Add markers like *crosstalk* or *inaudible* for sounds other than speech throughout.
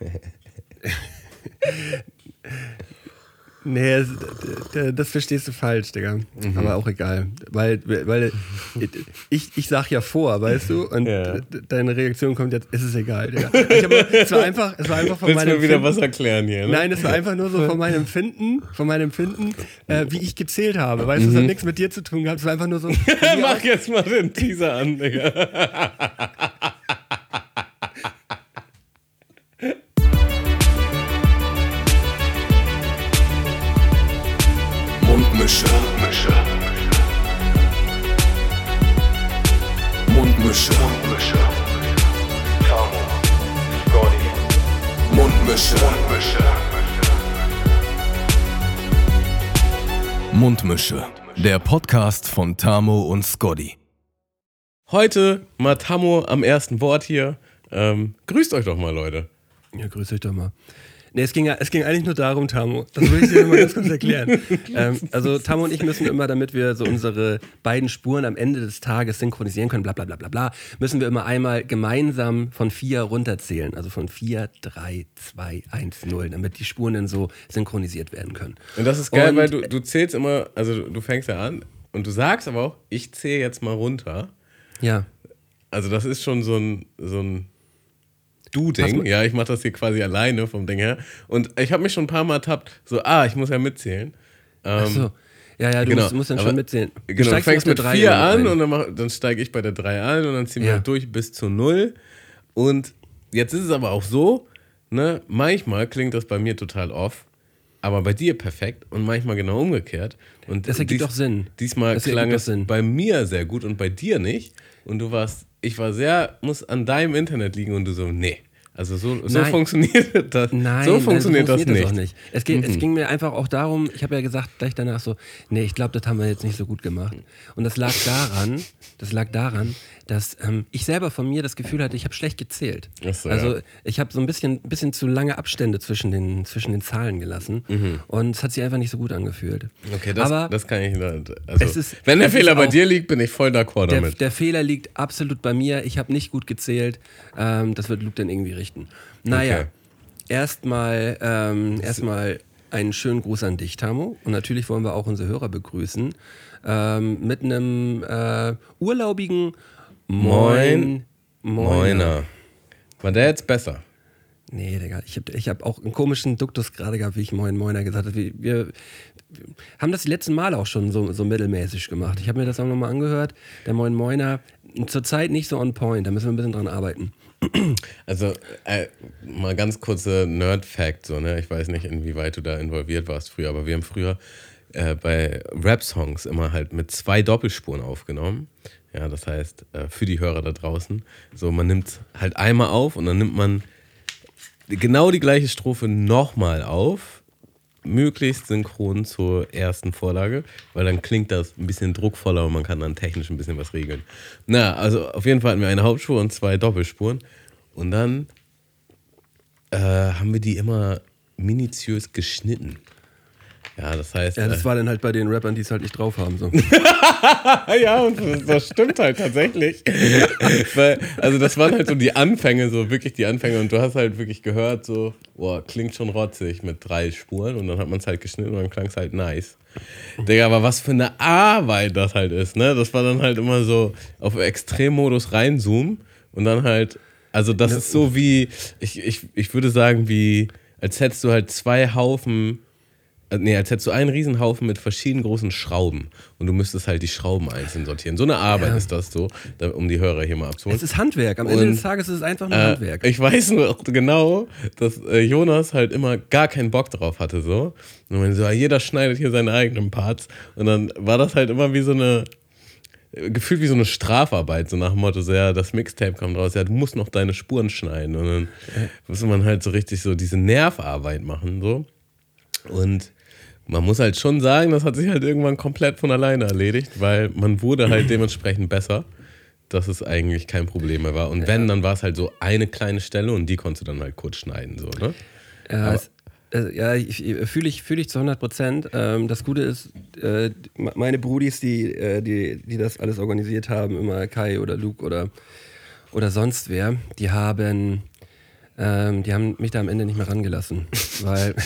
*laughs* Nee, das, das, verstehst du falsch, Digga. Mhm. Aber auch egal. Weil, weil ich, ich sag ja vor, weißt du? Und ja. deine Reaktion kommt jetzt, ist es egal, Digga. Ich hab, es war einfach, es war einfach von Willst meinem. mir wieder was erklären hier, ne? Nein, es war einfach nur so von meinem Empfinden, von meinem Empfinden, äh, wie ich gezählt habe. Weißt du, mhm. es hat nichts mit dir zu tun gehabt. Es war einfach nur so. *laughs* Mach jetzt mal den Teaser an, Digga. *laughs* Mundmische. Der Podcast von Tamo und Scotty. Heute mal Tamo am ersten Wort hier. Ähm, grüßt euch doch mal, Leute. Ja, grüßt euch doch mal. Nee, es ging, es ging eigentlich nur darum, Tamu. Das will ich dir mal ganz kurz erklären. *laughs* ähm, also Tamu und ich müssen immer, damit wir so unsere beiden Spuren am Ende des Tages synchronisieren können, bla bla bla bla bla, müssen wir immer einmal gemeinsam von vier runterzählen. Also von vier, drei, zwei, eins, null, damit die Spuren dann so synchronisiert werden können. Und das ist geil, und, weil du, du zählst immer, also du fängst ja an und du sagst aber auch, ich zähle jetzt mal runter. Ja. Also das ist schon so ein, so ein Du-Ding. Ja, ich mache das hier quasi alleine vom Ding her. Und ich habe mich schon ein paar Mal ertappt, so, ah, ich muss ja mitzählen. Ähm, Ach so. Ja, ja, du genau. musst, musst, dann schon mitzählen. Du genau, du fängst mit 4 an und dann, dann steige ich bei der 3 ein und dann ziehen wir ja. durch bis zu 0. Und jetzt ist es aber auch so, ne, manchmal klingt das bei mir total off, aber bei dir perfekt und manchmal genau umgekehrt. Und das ergibt dies, doch Sinn. Diesmal das klang es Sinn. bei mir sehr gut und bei dir nicht. Und du warst ich war sehr, muss an deinem Internet liegen und du so, nee. Also so, so funktioniert das. Nein, so funktioniert, nein, so funktioniert das, nicht. Das nicht. Es, geht, mhm. es ging mir einfach auch darum, ich habe ja gesagt gleich danach so, nee, ich glaube, das haben wir jetzt nicht so gut gemacht. Und das lag daran, das lag daran, dass ähm, ich selber von mir das Gefühl hatte, ich habe schlecht gezählt. So, also ja. ich habe so ein bisschen, bisschen zu lange Abstände zwischen den, zwischen den Zahlen gelassen mhm. und es hat sich einfach nicht so gut angefühlt. Okay, das, Aber das kann ich nicht. Also, ist, wenn der Fehler bei dir liegt, bin ich voll d'accord damit. Der, der, Fehler liegt absolut bei mir. Ich habe nicht gut gezählt. Ähm, das wird Luke dann irgendwie richten. Naja, okay. erstmal ähm, erstmal einen schönen Gruß an dich, Tamo. Und natürlich wollen wir auch unsere Hörer begrüßen. Ähm, mit einem äh, urlaubigen Moin. Moiner. War der jetzt besser? Nee, Digga, ich habe ich hab auch einen komischen Duktus gerade gehabt, wie ich Moin Moiner gesagt habe. Wir, wir haben das die letzten Mal auch schon so, so mittelmäßig gemacht. Ich habe mir das auch nochmal angehört. Der Moin Moiner zurzeit nicht so on point, da müssen wir ein bisschen dran arbeiten. Also, äh, mal ganz kurze Nerd-Fact, so, ne? Ich weiß nicht, inwieweit du da involviert warst früher, aber wir haben früher äh, bei Rap-Songs immer halt mit zwei Doppelspuren aufgenommen. Ja, das heißt, äh, für die Hörer da draußen, so man nimmt halt einmal auf und dann nimmt man genau die gleiche Strophe nochmal auf, möglichst synchron zur ersten Vorlage, weil dann klingt das ein bisschen druckvoller und man kann dann technisch ein bisschen was regeln. Na, also auf jeden Fall hatten wir eine Hauptspur und zwei Doppelspuren und dann äh, haben wir die immer minutiös geschnitten. Ja, das heißt. Ja, das äh, war dann halt bei den Rappern, die es halt nicht drauf haben. So. *laughs* ja, und das, stimmt halt tatsächlich. *laughs* Weil, also, das waren halt so die Anfänge, so wirklich die Anfänge. Und du hast halt wirklich gehört, so, boah, klingt schon rotzig mit drei Spuren. Und dann hat man es halt geschnitten und dann klang es halt nice. Digga, aber was für eine Arbeit das halt ist, ne? Das war dann halt immer so auf Extremmodus reinzoomen und dann halt, also das ist so wie, ich, ich, ich würde sagen, wie, als hättest du halt zwei Haufen nee, als hättest du einen Riesenhaufen mit verschiedenen großen Schrauben und du müsstest halt die Schrauben einzeln sortieren. So eine Arbeit ja. ist das so, um die Hörer hier mal abzuholen. Es ist Handwerk. Am Ende und, des Tages ist es einfach nur äh, Handwerk. Ich weiß nur *laughs* genau, dass äh, Jonas halt immer gar keinen Bock drauf hatte so. Und man so, ja, jeder schneidet hier seine eigenen Parts und dann war das halt immer wie so eine gefühlt wie so eine Strafarbeit, so nach dem Motto, so, ja, das Mixtape kommt raus, ja, du musst noch deine Spuren schneiden und dann muss man halt so richtig so diese Nervarbeit machen, so. Und man muss halt schon sagen, das hat sich halt irgendwann komplett von alleine erledigt, weil man wurde halt *clears throat* dementsprechend besser, dass es eigentlich kein Problem mehr war. Und ja. wenn, dann war es halt so eine kleine Stelle und die konntest du dann halt kurz schneiden, so, ne? Ja, es, äh, ja ich, fühle ich, fühl ich zu 100 Prozent. Ähm, das Gute ist, äh, meine Brudis, die, äh, die, die das alles organisiert haben, immer Kai oder Luke oder, oder sonst wer, die haben Ähm, die haben mich da am Ende nicht mehr rangelassen, *laughs* weil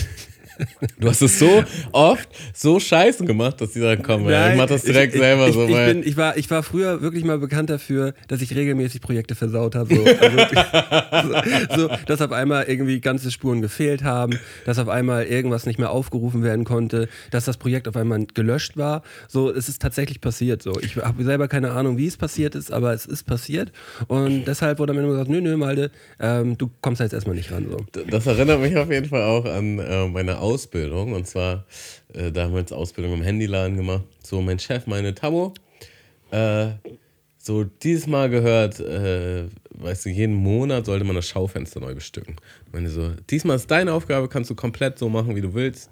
Du hast es so oft so scheißen gemacht, dass die sagen, komm, Nein, ich mach das direkt ich, selber ich, so. Ich, bin, ich, war, ich war früher wirklich mal bekannt dafür, dass ich regelmäßig Projekte versaut habe. So, also, so, dass auf einmal irgendwie ganze Spuren gefehlt haben, dass auf einmal irgendwas nicht mehr aufgerufen werden konnte, dass das Projekt auf einmal gelöscht war. So, es ist tatsächlich passiert. So, ich habe selber keine Ahnung, wie es passiert ist, aber es ist passiert. Und deshalb wurde mir immer gesagt, nö, nö, Malte, ähm, du kommst da jetzt erstmal nicht ran. So. Das erinnert mich auf jeden Fall auch an äh, meine Ausbildung. Und zwar, äh, da haben wir jetzt Ausbildung im Handyladen gemacht. So, mein Chef, meine Tamo, äh, so dieses Mal gehört, äh, weißt du, jeden Monat sollte man das Schaufenster neu bestücken. Ich meine so, diesmal ist deine Aufgabe, kannst du komplett so machen, wie du willst.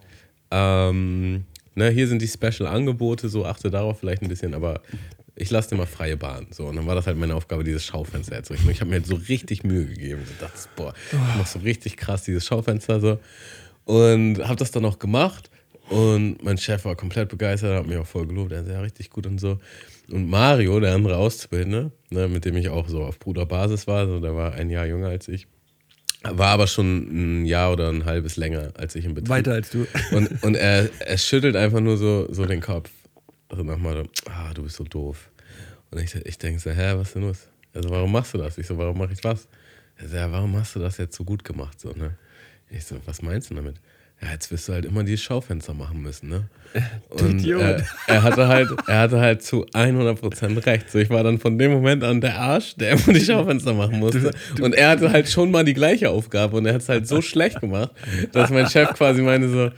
Ähm, ne, hier sind die Special-Angebote, so achte darauf vielleicht ein bisschen, aber ich lasse dir mal freie Bahn. So, und dann war das halt meine Aufgabe, dieses Schaufenster herzurichten. Ich habe mir halt so richtig Mühe gegeben. So dachte, boah, ich mach so richtig krass dieses Schaufenster so. Und habe das dann auch gemacht. Und mein Chef war komplett begeistert, hat mich auch voll gelobt. Er ist ja richtig gut und so. Und Mario, der andere Auszubildende, ne, mit dem ich auch so auf Bruderbasis war, so, der war ein Jahr jünger als ich, war aber schon ein Jahr oder ein halbes länger als ich im Betrieb. Weiter als du. *laughs* Und, und er, er schüttelt einfach nur so, so den Kopf. Also nochmal, ah, du bist so doof. Und ich, ich denke so, hä, was ist denn los? Also, warum machst du das? Ich so, warum mache ich was? Er so, ja, warum hast du das jetzt so gut gemacht? So, ne? Ich so, was meinst du damit? Ja, jetzt wirst du halt immer die Schaufenster machen müssen, ne? *laughs* Und äh, er hatte halt, er hatte halt zu 100% recht. So, ich war dann von dem Moment an der Arsch, der immer die Schaufenster machen musste. Und er hatte halt schon mal die gleiche Aufgabe und er hat es halt so schlecht gemacht, dass mein Chef quasi meinte so,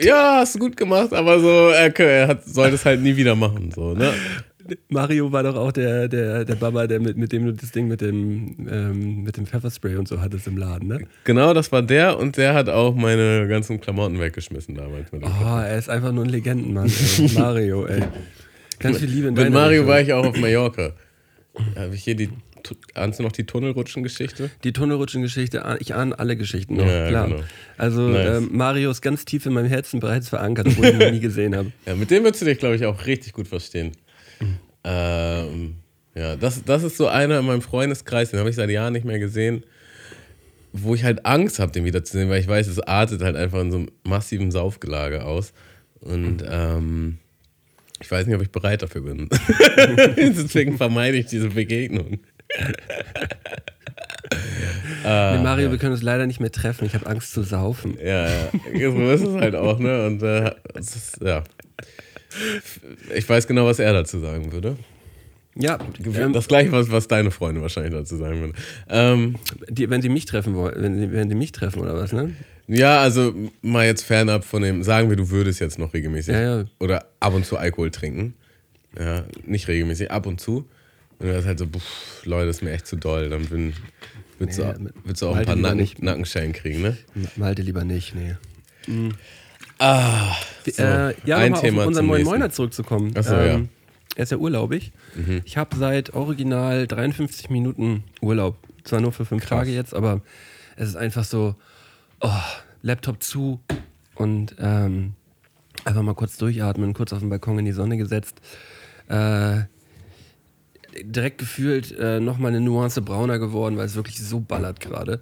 ja, hast du gut gemacht, aber so, er, er hat, soll das halt nie wieder machen, so, ne? Mario war doch auch der, der, der Baba, der mit, mit dem du das Ding mit dem, ähm, mit dem Pfefferspray und so hattest im Laden, ne? Genau, das war der und der hat auch meine ganzen Klamotten weggeschmissen damals. oh, er ist einfach nur ein Legendenmann, ey. *laughs* Mario, ey. Ganz viel Liebe in Mit Mario Richtung. war ich auch auf Mallorca. Habe ich hier die Ahnst du noch die Tunnelrutschen-Geschichte? Die Tunnelrutschen-Geschichte, ich ahne alle Geschichten noch, ja, klar. Genau. Also nice. ähm, Mario ist ganz tief in meinem Herzen bereits verankert, obwohl ich ihn noch nie gesehen habe. *laughs* Ja, mit dem würdest du dich, glaube ich, auch richtig gut verstehen. Ähm, ja, das, das ist so einer in meinem Freundeskreis, den habe ich seit Jahren nicht mehr gesehen, wo ich halt Angst habe, den wiederzusehen, weil ich weiß, es artet halt einfach in so einem massiven Saufgelage aus. Und ähm, ich weiß nicht, ob ich bereit dafür bin. *laughs* Deswegen vermeide ich diese Begegnung. *laughs* ah, nee, Mario, ja. wir können uns leider nicht mehr treffen. Ich habe Angst zu saufen. Ja, ja. So ist es halt auch, ne? Und äh, ist, ja. Ich weiß genau, was er dazu sagen würde. Ja, ähm, das gleiche, was, was deine Freunde wahrscheinlich dazu sagen würden. Ähm, die, wenn sie mich treffen wollen, wenn sie, wenn die mich treffen oder was, ne? Ja, also mal jetzt fernab von dem, sagen wir, du würdest jetzt noch regelmäßig ja, ja. oder ab und zu Alkohol trinken. Ja, nicht regelmäßig, ab und zu. Und du hast halt so, pff, Leute, das ist mir echt zu doll. Dann bin, willst, nee, du, willst du auch ein paar Nacken, Nackenschellen kriegen, ne? Malte lieber nicht, nee. Mhm. Ah, so. äh, ja, ein Thema auf unseren neuen Moiner zurückzukommen. Achso, ähm, ja. Er ist ja urlaubig. Mhm. Ich habe seit original 53 Minuten Urlaub. Zwar nur für fünf Krass. Tage jetzt, aber es ist einfach so, oh, Laptop zu und ähm, einfach mal kurz durchatmen, kurz auf den Balkon in die Sonne gesetzt. Äh, direkt gefühlt äh, nochmal eine Nuance brauner geworden, weil es wirklich so ballert gerade.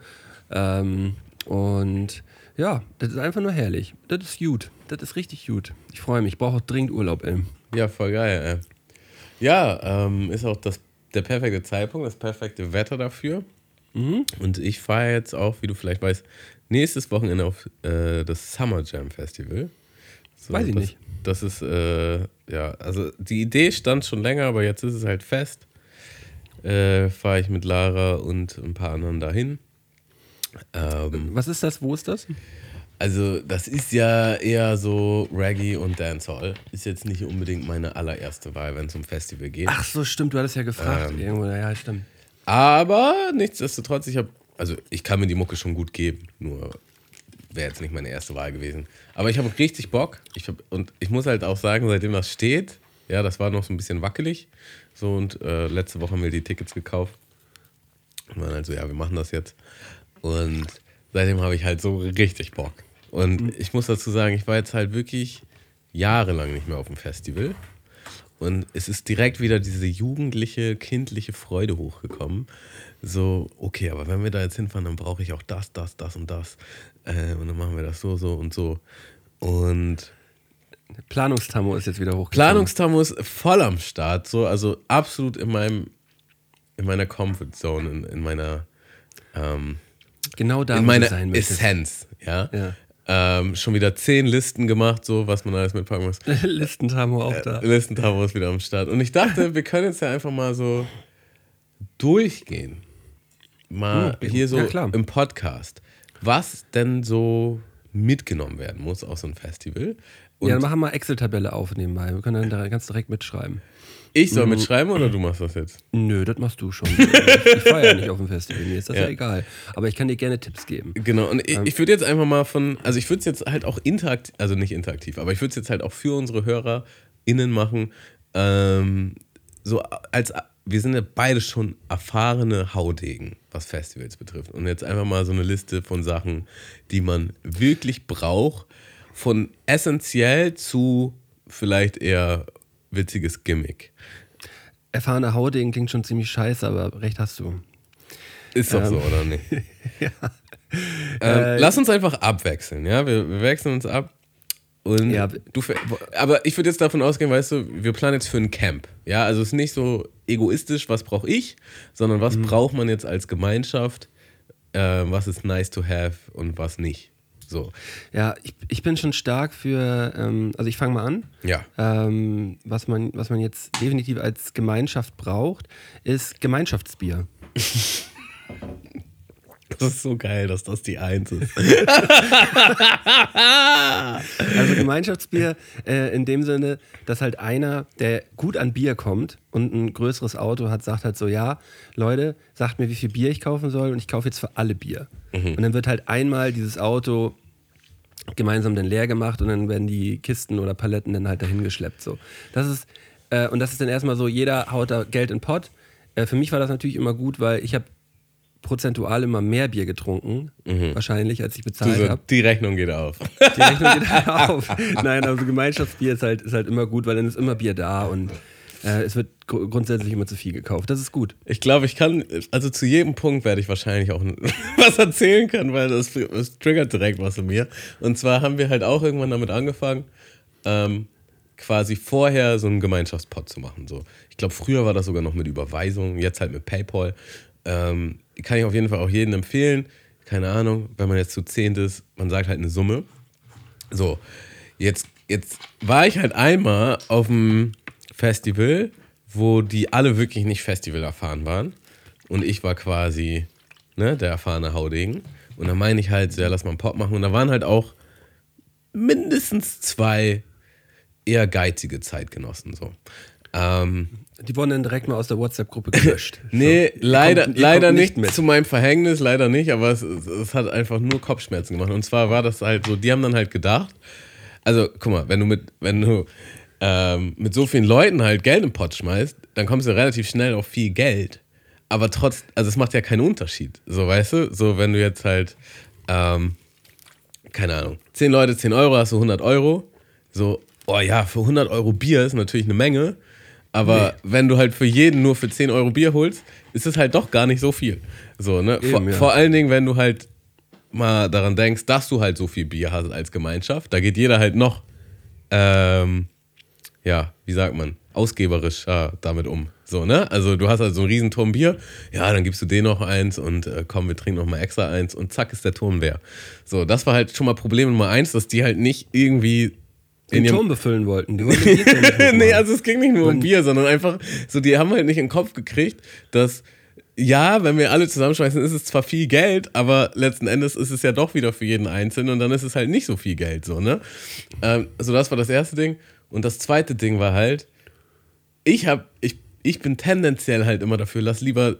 Ähm, und ja, das ist einfach nur herrlich. Das ist gut. Das ist richtig gut. Ich freue mich. Ich brauche auch dringend Urlaub, ey. Ja, voll geil, ey. Ja, ähm, ist auch das, der perfekte Zeitpunkt, das perfekte Wetter dafür. Mhm. Und ich fahre jetzt auch, wie du vielleicht weißt, nächstes Wochenende auf äh, das Summer Jam Festival. So, Weiß ich das, nicht. Das ist, äh, ja, also die Idee stand schon länger, aber jetzt ist es halt fest. Äh, fahre ich mit Lara und ein paar anderen dahin. Ähm, Was ist das? Wo ist das? Also, das ist ja eher so Reggae und Dancehall. Ist jetzt nicht unbedingt meine allererste Wahl, wenn es um Festival geht. Ach so, stimmt, du hattest ja gefragt. Ähm, irgendwo, ja, stimmt. Aber nichtsdestotrotz, ich habe, also ich kann mir die Mucke schon gut geben, nur wäre jetzt nicht meine erste Wahl gewesen. Aber ich habe richtig Bock. Ich hab, und ich muss halt auch sagen, seitdem das steht, ja, das war noch so ein bisschen wackelig. So, und äh, letzte Woche haben wir die Tickets gekauft. Und waren halt so, ja, wir machen das jetzt. Und seitdem habe ich halt so richtig Bock. Und mhm. ich muss dazu sagen, ich war jetzt halt wirklich jahrelang nicht mehr auf dem Festival. Und es ist direkt wieder diese jugendliche, kindliche Freude hochgekommen. So, okay, aber wenn wir da jetzt hinfahren, dann brauche ich auch das, das, das und das. Äh, und dann machen wir das so, so und so. Und Planungstamo ist jetzt wieder hochgekommen. Planungstamo ist voll am Start, so, also absolut in meinem, in meiner Comfort Zone, in, in meiner, ähm, genau da, in meiner Essenz, ja. ja. Ähm, schon wieder zehn Listen gemacht, so was man alles mitpacken muss. *laughs* Listentamo auch da. Äh, Listentamo ist wieder am Start. Und ich dachte, wir können jetzt ja einfach mal so durchgehen. Mal hm, hier so ja, im Podcast. Was denn so mitgenommen werden muss aus so einem Festival. Und ja, dann machen wir Excel-Tabelle auf nebenbei. Wir können dann da ganz direkt mitschreiben. Ich soll mhm. mitschreiben oder du machst das jetzt? Nö, das machst du schon. ich fahre ja nicht auf dem Festival, mir ist das ja. ja. egal. Aber ich kann dir gerne Tipps geben. Genau, und ich, ähm. ich würde jetzt einfach mal von, also ich würde es jetzt halt auch interaktiv, also nicht interaktiv, aber ich würde es jetzt halt auch für unsere HörerInnen machen, ähm, so als, wir sind ja beide schon erfahrene Haudegen, was Festivals betrifft. Und jetzt einfach mal so eine Liste von Sachen, die man wirklich braucht, von essentiell zu vielleicht eher witziges Gimmick. Erfahrene Haudegen klingt schon ziemlich scheiße, aber recht hast du. Ist doch ähm, so, oder nicht? *laughs* ja. Ähm, äh, lass uns einfach abwechseln, ja? Wir, wir wechseln uns ab. Und ja, du, aber ich würde jetzt davon ausgehen, weißt du, wir planen jetzt für ein Camp. Ja, also es ist nicht so egoistisch, was brauche ich, sondern was mhm. braucht man jetzt als Gemeinschaft, äh, was ist nice to have und was nicht. So. Ja, ich, ich bin schon stark für, ähm, also ich fange mal an. Ja. Ähm, was, man, was man jetzt definitiv als Gemeinschaft braucht, ist Gemeinschaftsbier. *laughs* Das ist so geil, dass das die Eins ist. *laughs* also Gemeinschaftsbier äh, in dem Sinne, dass halt einer, der gut an Bier kommt und ein größeres Auto hat, sagt halt so, ja, Leute, sagt mir, wie viel Bier ich kaufen soll und ich kaufe jetzt für alle Bier. Mhm. Und dann wird halt einmal dieses Auto gemeinsam dann leer gemacht und dann werden die Kisten oder Paletten dann halt dahin geschleppt. So. Das ist, äh, und das ist dann erstmal so, jeder haut da Geld in den Pott. Äh, für mich war das natürlich immer gut, weil ich habe prozentual immer mehr Bier getrunken, mhm. wahrscheinlich, als ich bezahlt so, habe. Die Rechnung geht auf. Die Rechnung geht *laughs* auf. Nein, also Gemeinschaftsbier ist halt, ist halt immer gut, weil dann ist immer Bier da und äh, es wird gr grundsätzlich immer zu viel gekauft. Das ist gut. Ich glaube, ich kann, also zu jedem Punkt werde ich wahrscheinlich auch *laughs* was erzählen können, weil das, das, triggert direkt was in mir. Und zwar haben wir halt auch irgendwann damit angefangen, ähm, quasi vorher so einen Gemeinschaftspot zu machen. So. Ich glaube, früher war das sogar noch mit Überweisung, jetzt halt mit PayPal. Ähm, kann ich auf jeden Fall auch jedem empfehlen. Keine Ahnung, wenn man jetzt zu zehnt ist, man sagt halt eine Summe. So, jetzt, jetzt war ich halt einmal auf dem Festival, wo die alle wirklich nicht Festival erfahren waren. Und ich war quasi ne, der erfahrene Haudegen. Und da meine ich halt, ja, lass mal einen Pop machen. Und da waren halt auch mindestens zwei eher geizige Zeitgenossen. So. Ähm, die wurden dann direkt mal aus der WhatsApp-Gruppe *laughs* gelöscht. nee, so, leider, kommt, leider nicht, nicht zu meinem Verhängnis, leider nicht, aber es, es, hat einfach nur Kopfschmerzen gemacht. Und zwar war das halt so, die haben dann halt gedacht, also guck mal, wenn du mit, wenn du ähm, mit so vielen Leuten halt Geld im Pott schmeißt, dann kommst du relativ schnell auf viel Geld. Aber trotz, also es macht ja keinen Unterschied. So, weißt du, so wenn du jetzt halt, ähm, keine Ahnung, 10 Leute, 10 Euro, hast du 100 Euro. So, oh ja, für 100 Euro Bier ist natürlich eine Menge. Aber nee. wenn du halt für jeden nur für 10 Euro Bier holst, ist es halt doch gar nicht so viel. So, ne? Eben, vor, ja. vor allen Dingen, wenn du halt mal daran denkst, dass du halt so viel Bier hast als Gemeinschaft, da geht jeder halt noch, ähm, ja, wie sagt man, ausgeberisch ja, damit um. So, ne? Also du hast halt so einen riesen Turm Bier, ja, dann gibst du den noch eins und äh, komm, wir trinken noch mal extra eins und zack ist der Turm leer. So, das war halt schon mal Problem Nummer eins, dass die halt nicht irgendwie den Turm befüllen wollten. Die wollten *laughs* nee, also es ging nicht nur um Bier, sondern einfach so, die haben halt nicht in den Kopf gekriegt, dass ja, wenn wir alle zusammenschmeißen, ist es zwar viel Geld, aber letzten Endes ist es ja doch wieder für jeden Einzelnen und dann ist es halt nicht so viel Geld, so, ne? Ähm, also das war das erste Ding. Und das zweite Ding war halt, ich hab, ich, ich bin tendenziell halt immer dafür, lass lieber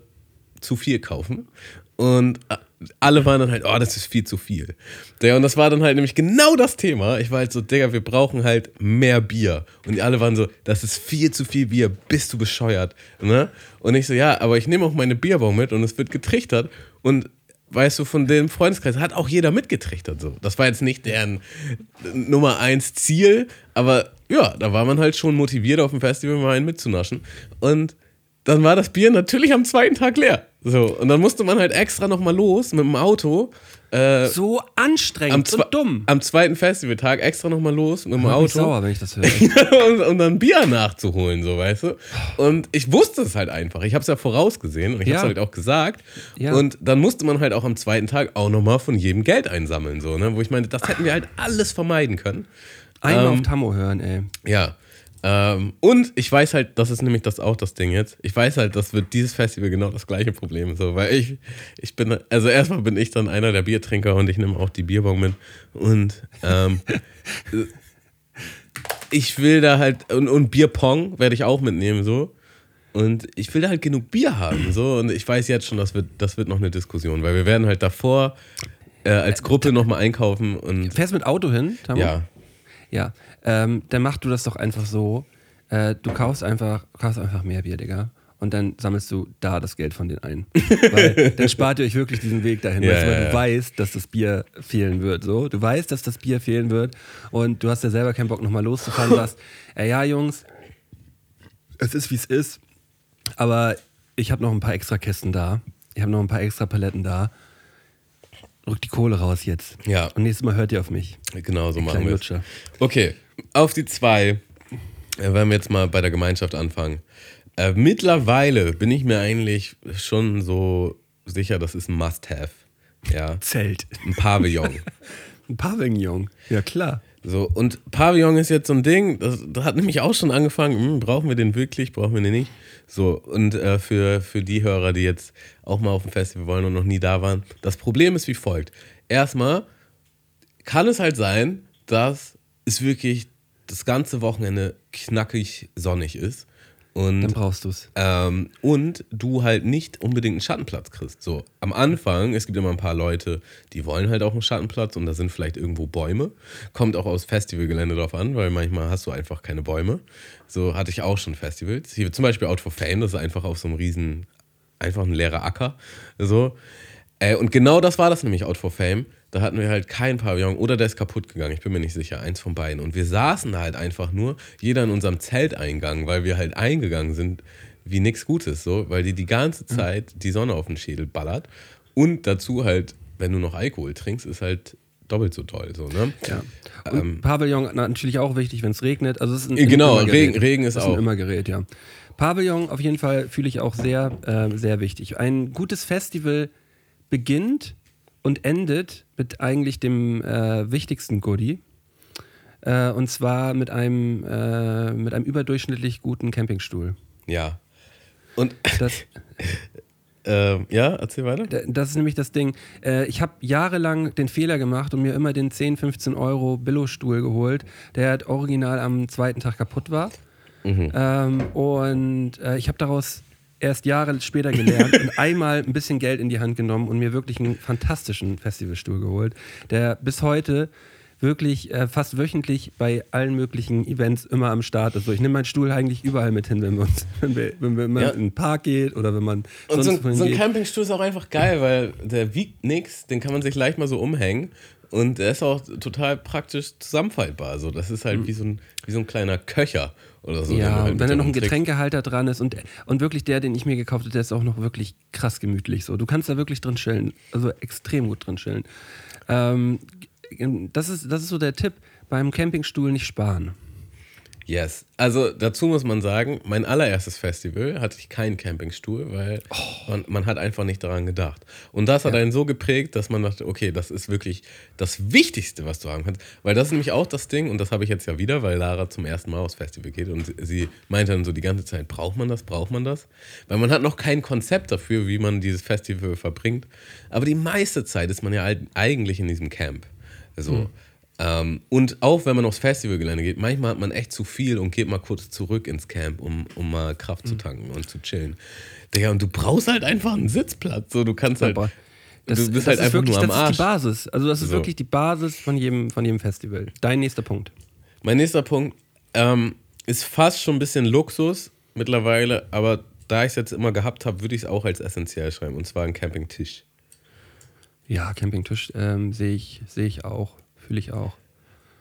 zu viel kaufen. Und äh, alle waren dann halt, oh, das ist viel zu viel. Und das war dann halt nämlich genau das Thema. Ich war halt so, Digga, wir brauchen halt mehr Bier. Und alle waren so, das ist viel zu viel Bier, bist du bescheuert. Ne? Und ich so, ja, aber ich nehme auch meine Bierbau mit und es wird getrichtert. Und weißt du, von dem Freundeskreis hat auch jeder mitgetrichtert. Das war jetzt nicht deren Nummer eins Ziel, aber ja, da war man halt schon motiviert, auf dem Festival mal einen mitzunaschen. Und dann war das Bier natürlich am zweiten Tag leer. So, und dann musste man halt extra nochmal los mit dem Auto. Äh, so anstrengend und dumm. Am zweiten Festivaltag extra nochmal los mit dem ich Auto. Ich sauer, wenn ich das höre. *laughs* und, und, dann Bier nachzuholen, so weißt du. Und ich wusste es halt einfach. Ich habe es ja vorausgesehen und ich ja. habe es halt auch gesagt. Ja. Und dann musste man halt auch am zweiten Tag auch nochmal von jedem Geld einsammeln, so, ne? Wo ich meinte, das hätten wir halt alles vermeiden können. Einmal ähm, auf Tammo hören, ey. Ja. Ähm, und ich weiß halt, das ist nämlich das auch das Ding jetzt. Ich weiß halt, das wird dieses Festival genau das gleiche Problem. So, weil ich, ich bin, also erstmal bin ich dann einer der Biertrinker und ich nehme auch die Bierbong mit. Und ähm, *laughs* ich will da halt, und, und Bierpong werde ich auch mitnehmen, so. Und ich will da halt genug Bier haben, so. Und ich weiß jetzt schon, das wird, das wird noch eine Diskussion, weil wir werden halt davor äh, als Gruppe nochmal einkaufen und. Fährst mit Auto hin, Tamo? Ja. Ja, ähm, dann mach du das doch einfach so. Äh, du kaufst einfach, kaufst einfach mehr Bier, Digga. Und dann sammelst du da das Geld von denen ein. *laughs* weil dann spart ihr euch wirklich diesen Weg dahin, ja, weißt, weil ja, du weißt, dass das Bier fehlen wird. So. Du weißt, dass das Bier fehlen wird und du hast ja selber keinen Bock, nochmal loszufahren. Du sagst, *laughs* ey, ja, Jungs, es ist wie es ist, aber ich habe noch ein paar extra Kästen da. Ich habe noch ein paar extra Paletten da rück die Kohle raus jetzt. Ja. Und nächstes Mal hört ihr auf mich. Genau, so machen wir es. Okay, auf die zwei. Äh, wenn wir jetzt mal bei der Gemeinschaft anfangen. Äh, mittlerweile bin ich mir eigentlich schon so sicher, das ist ein Must-Have. Ja. Zelt. Ein Pavillon. *laughs* ein Pavillon, ja klar. So, und Pavillon ist jetzt so ein Ding, das, das hat nämlich auch schon angefangen, hm, brauchen wir den wirklich, brauchen wir den nicht? So, und äh, für, für die Hörer, die jetzt auch mal auf dem Festival wollen und noch nie da waren, das Problem ist wie folgt. Erstmal kann es halt sein, dass es wirklich das ganze Wochenende knackig sonnig ist und, Dann brauchst du es. Ähm, und du halt nicht unbedingt einen Schattenplatz kriegst. So, am Anfang, es gibt immer ein paar Leute, die wollen halt auch einen Schattenplatz und da sind vielleicht irgendwo Bäume. Kommt auch aus Festivalgelände drauf an, weil manchmal hast du einfach keine Bäume. So hatte ich auch schon Festivals. Hier zum Beispiel Out for Fame, das ist einfach auf so einem riesen, einfach ein leerer Acker. So. Äh, und genau das war das nämlich, Out for Fame. Da hatten wir halt kein Pavillon oder der ist kaputt gegangen, ich bin mir nicht sicher, eins von beiden. Und wir saßen da halt einfach nur, jeder in unserem Zelteingang, weil wir halt eingegangen sind wie nichts Gutes, so, weil die die ganze mhm. Zeit die Sonne auf den Schädel ballert. Und dazu halt, wenn du noch Alkohol trinkst, ist halt doppelt so toll. So, ne? Ja. Und ähm, Pavillon natürlich auch wichtig, wenn es regnet. Also es ist ein, genau, Regen, Regen ist, ist auch. ein Immergerät, ja. Pavillon auf jeden Fall fühle ich auch sehr, äh, sehr wichtig. Ein gutes Festival beginnt und endet mit eigentlich dem äh, wichtigsten Goodie. Äh, und zwar mit einem, äh, mit einem überdurchschnittlich guten Campingstuhl. Ja. Und das, *laughs* ähm, ja, erzähl weiter. Das ist nämlich das Ding. Äh, ich habe jahrelang den Fehler gemacht und mir immer den 10, 15 Euro Billo-Stuhl geholt, der halt original am zweiten Tag kaputt war. Mhm. Ähm, und äh, ich habe daraus erst Jahre später gelernt und *laughs* einmal ein bisschen Geld in die Hand genommen und mir wirklich einen fantastischen Festivalstuhl geholt, der bis heute wirklich äh, fast wöchentlich bei allen möglichen Events immer am Start ist. So, ich nehme meinen Stuhl eigentlich überall mit hin, wenn wir, uns, wenn wir, wenn wir ja. in den Park geht oder wenn man. Und so ein, so ein Campingstuhl ist auch einfach geil, weil der wiegt nichts, den kann man sich leicht mal so umhängen. Und er ist auch total praktisch zusammenfaltbar. Also das ist halt mhm. wie, so ein, wie so ein kleiner Köcher oder so. Ja, halt wenn da noch ein Getränkehalter dran ist und, und wirklich der, den ich mir gekauft habe, der ist auch noch wirklich krass gemütlich. So. Du kannst da wirklich drin chillen. Also extrem gut drin chillen. Ähm, das, ist, das ist so der Tipp, beim Campingstuhl nicht sparen. Yes. Also dazu muss man sagen, mein allererstes Festival hatte ich keinen Campingstuhl, weil oh. man, man, hat einfach nicht daran gedacht. Und das hat ja. einen so geprägt, dass man dachte, okay, das ist wirklich das Wichtigste, was du haben kannst. Weil das ist nämlich auch das Ding, und das habe ich jetzt ja wieder, weil Lara zum ersten Mal aufs Festival geht und sie meinte dann so die ganze Zeit, braucht man das, braucht man das? Weil man hat noch kein Konzept dafür, wie man dieses Festival verbringt. Aber die meiste Zeit ist man ja eigentlich in diesem Camp. So. Mhm. Ähm, und auch wenn man aufs Festivalgelände geht, manchmal hat man echt zu viel und geht mal kurz zurück ins Camp, um, um mal Kraft mhm. zu tanken und zu chillen. Digga, und du brauchst halt einfach einen Sitzplatz. So, du kannst halt. Das, du bist halt einfach wirklich, nur am Arsch. Das ist die Basis. Also, das ist so. wirklich die Basis von jedem, von jedem Festival. Dein nächster Punkt. Mein nächster Punkt ähm, ist fast schon ein bisschen Luxus mittlerweile, aber da ich es jetzt immer gehabt habe, würde ich es auch als essentiell schreiben. Und zwar ein Campingtisch. Ja, Campingtisch ähm, sehe ich, seh ich auch, fühle ich auch.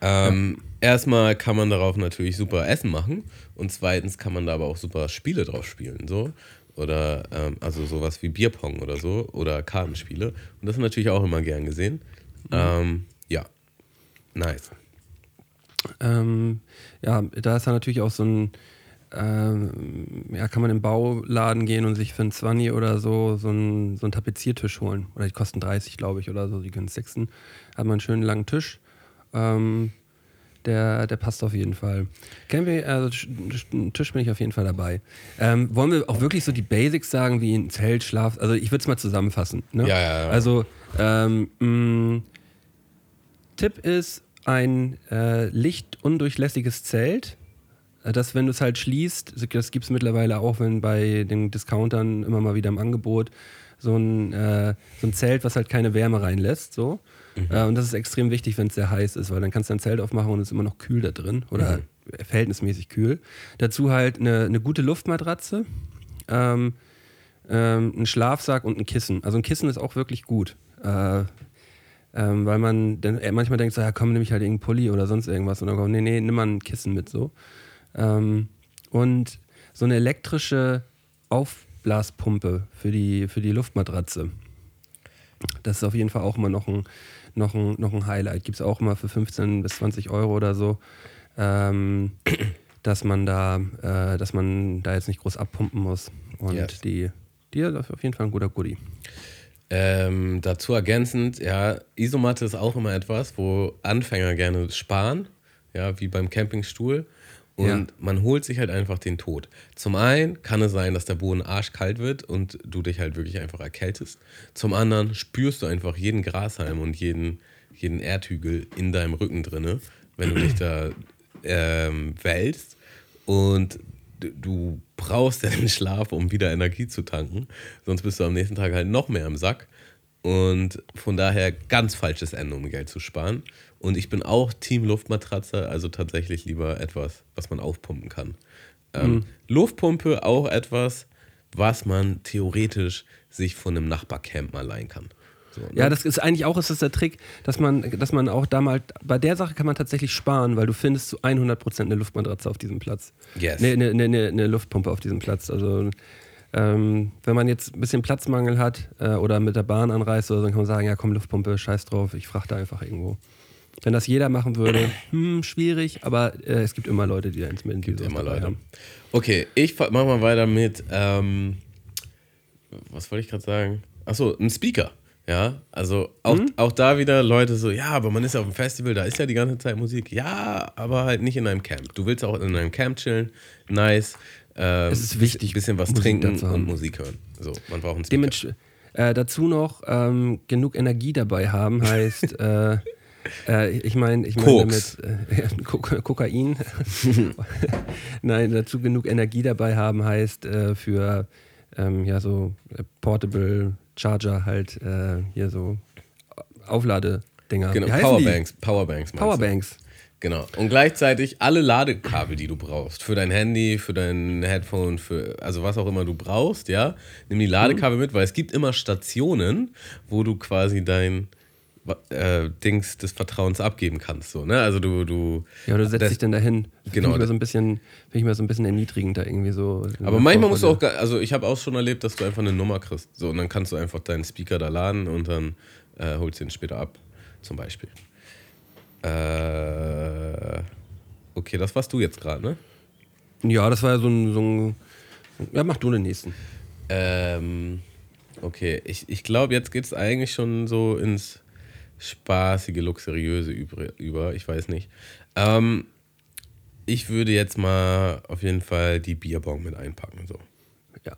Ähm, ja. Erstmal kann man darauf natürlich super Essen machen und zweitens kann man da aber auch super Spiele drauf spielen. So. Oder ähm, also sowas wie Bierpong oder so oder Kartenspiele. Und das ist natürlich auch immer gern gesehen. Mhm. Ähm, ja, nice. Ähm, ja, da ist dann natürlich auch so ein, ähm, ja, kann man im Bauladen gehen und sich für ein 20 oder so so einen, so einen Tapeziertisch holen. Oder die kosten 30, glaube ich, oder so, die günstigsten. Hat man einen schönen langen Tisch. Ähm, der, der passt auf jeden Fall. Camping, also Tisch bin ich auf jeden Fall dabei. Ähm, wollen wir auch wirklich so die Basics sagen, wie ein Zelt, Schlaf? Also ich würde es mal zusammenfassen. Ne? Ja, ja, ja. Also ähm, mh, Tipp ist ein äh, lichtundurchlässiges Zelt dass wenn du es halt schließt, das gibt es mittlerweile auch wenn bei den Discountern immer mal wieder im Angebot, so ein, äh, so ein Zelt, was halt keine Wärme reinlässt. So. Mhm. Äh, und das ist extrem wichtig, wenn es sehr heiß ist, weil dann kannst du ein Zelt aufmachen und es ist immer noch kühl da drin oder mhm. verhältnismäßig kühl. Dazu halt eine, eine gute Luftmatratze, ähm, ähm, ein Schlafsack und ein Kissen. Also ein Kissen ist auch wirklich gut. Äh, ähm, weil man dann manchmal denkt, so, ja komm, nehme ich halt irgendeinen Pulli oder sonst irgendwas. Und dann kommt, nee, nee, nimm mal ein Kissen mit so. Ähm, und so eine elektrische Aufblaspumpe für die, für die Luftmatratze. Das ist auf jeden Fall auch immer noch ein, noch ein, noch ein Highlight. Gibt es auch immer für 15 bis 20 Euro oder so. Ähm, dass man da, äh, dass man da jetzt nicht groß abpumpen muss. Und yes. die, die ist auf jeden Fall ein guter Goodie. Ähm, dazu ergänzend, ja, Isomatte ist auch immer etwas, wo Anfänger gerne sparen, ja, wie beim Campingstuhl. Und ja. man holt sich halt einfach den Tod. Zum einen kann es sein, dass der Boden arschkalt wird und du dich halt wirklich einfach erkältest. Zum anderen spürst du einfach jeden Grashalm und jeden, jeden Erdhügel in deinem Rücken drinne, wenn du dich da ähm, wälzt. Und du brauchst *laughs* ja den Schlaf, um wieder Energie zu tanken. Sonst bist du am nächsten Tag halt noch mehr im Sack. Und von daher ganz falsches Ende, um Geld zu sparen. Und ich bin auch Team Luftmatratze, also tatsächlich lieber etwas, was man aufpumpen kann. Ähm, mhm. Luftpumpe auch etwas, was man theoretisch sich von einem Nachbarcamp mal leihen kann. So, ne? Ja, das ist eigentlich auch ist das der Trick, dass man, dass man auch da mal, bei der Sache kann man tatsächlich sparen, weil du findest zu 100% eine Luftmatratze auf diesem Platz. Yes. Eine, eine, eine, eine Luftpumpe auf diesem Platz. Also ähm, wenn man jetzt ein bisschen Platzmangel hat äh, oder mit der Bahn anreist, oder so, dann kann man sagen, ja komm, Luftpumpe, scheiß drauf, ich frachte einfach irgendwo. Wenn das jeder machen würde, hm, schwierig, aber äh, es gibt immer Leute, die da ins Mittel gibt immer Leute. Haben. Okay, ich mach mal weiter mit, ähm, was wollte ich gerade sagen? Achso, ein Speaker. Ja, also auch, mhm. auch da wieder Leute so, ja, aber man ist ja auf dem Festival, da ist ja die ganze Zeit Musik. Ja, aber halt nicht in einem Camp. Du willst auch in einem Camp chillen, nice. Ähm, es ist wichtig, bisschen was Musik trinken und Musik hören. So, man braucht einen Speaker. Äh, dazu noch ähm, genug Energie dabei haben heißt *laughs* äh, äh, ich meine, ich meine damit äh, *laughs* Kokain. *laughs* Nein, dazu genug Energie dabei haben heißt äh, für ähm, ja so äh, Portable Charger halt äh, hier so Aufladedinger. Genau, Powerbanks, Powerbanks. Powerbanks. Genau. Und gleichzeitig alle Ladekabel, die du brauchst. Für dein Handy, für dein Headphone, für also was auch immer du brauchst, ja. Nimm die Ladekabel mhm. mit, weil es gibt immer Stationen, wo du quasi dein äh, Dings des Vertrauens abgeben kannst. So, ne? Also du, du. Ja, du setzt dich dann dahin. Genau. Finde ich, so ein bisschen, find ich mal so ein bisschen erniedrigend da irgendwie so. Aber manchmal musst du auch, also ich habe auch schon erlebt, dass du einfach eine Nummer kriegst. So, und dann kannst du einfach deinen Speaker da laden und dann äh, holst du ihn später ab, zum Beispiel. Äh, okay, das warst du jetzt gerade, ne? Ja, das war ja so ein, so ein. Ja, mach du den nächsten. Ähm, okay, ich, ich glaube, jetzt geht es eigentlich schon so ins spaßige, luxuriöse über. Ich weiß nicht. Ähm, ich würde jetzt mal auf jeden Fall die Bierbong mit einpacken. So. Ja.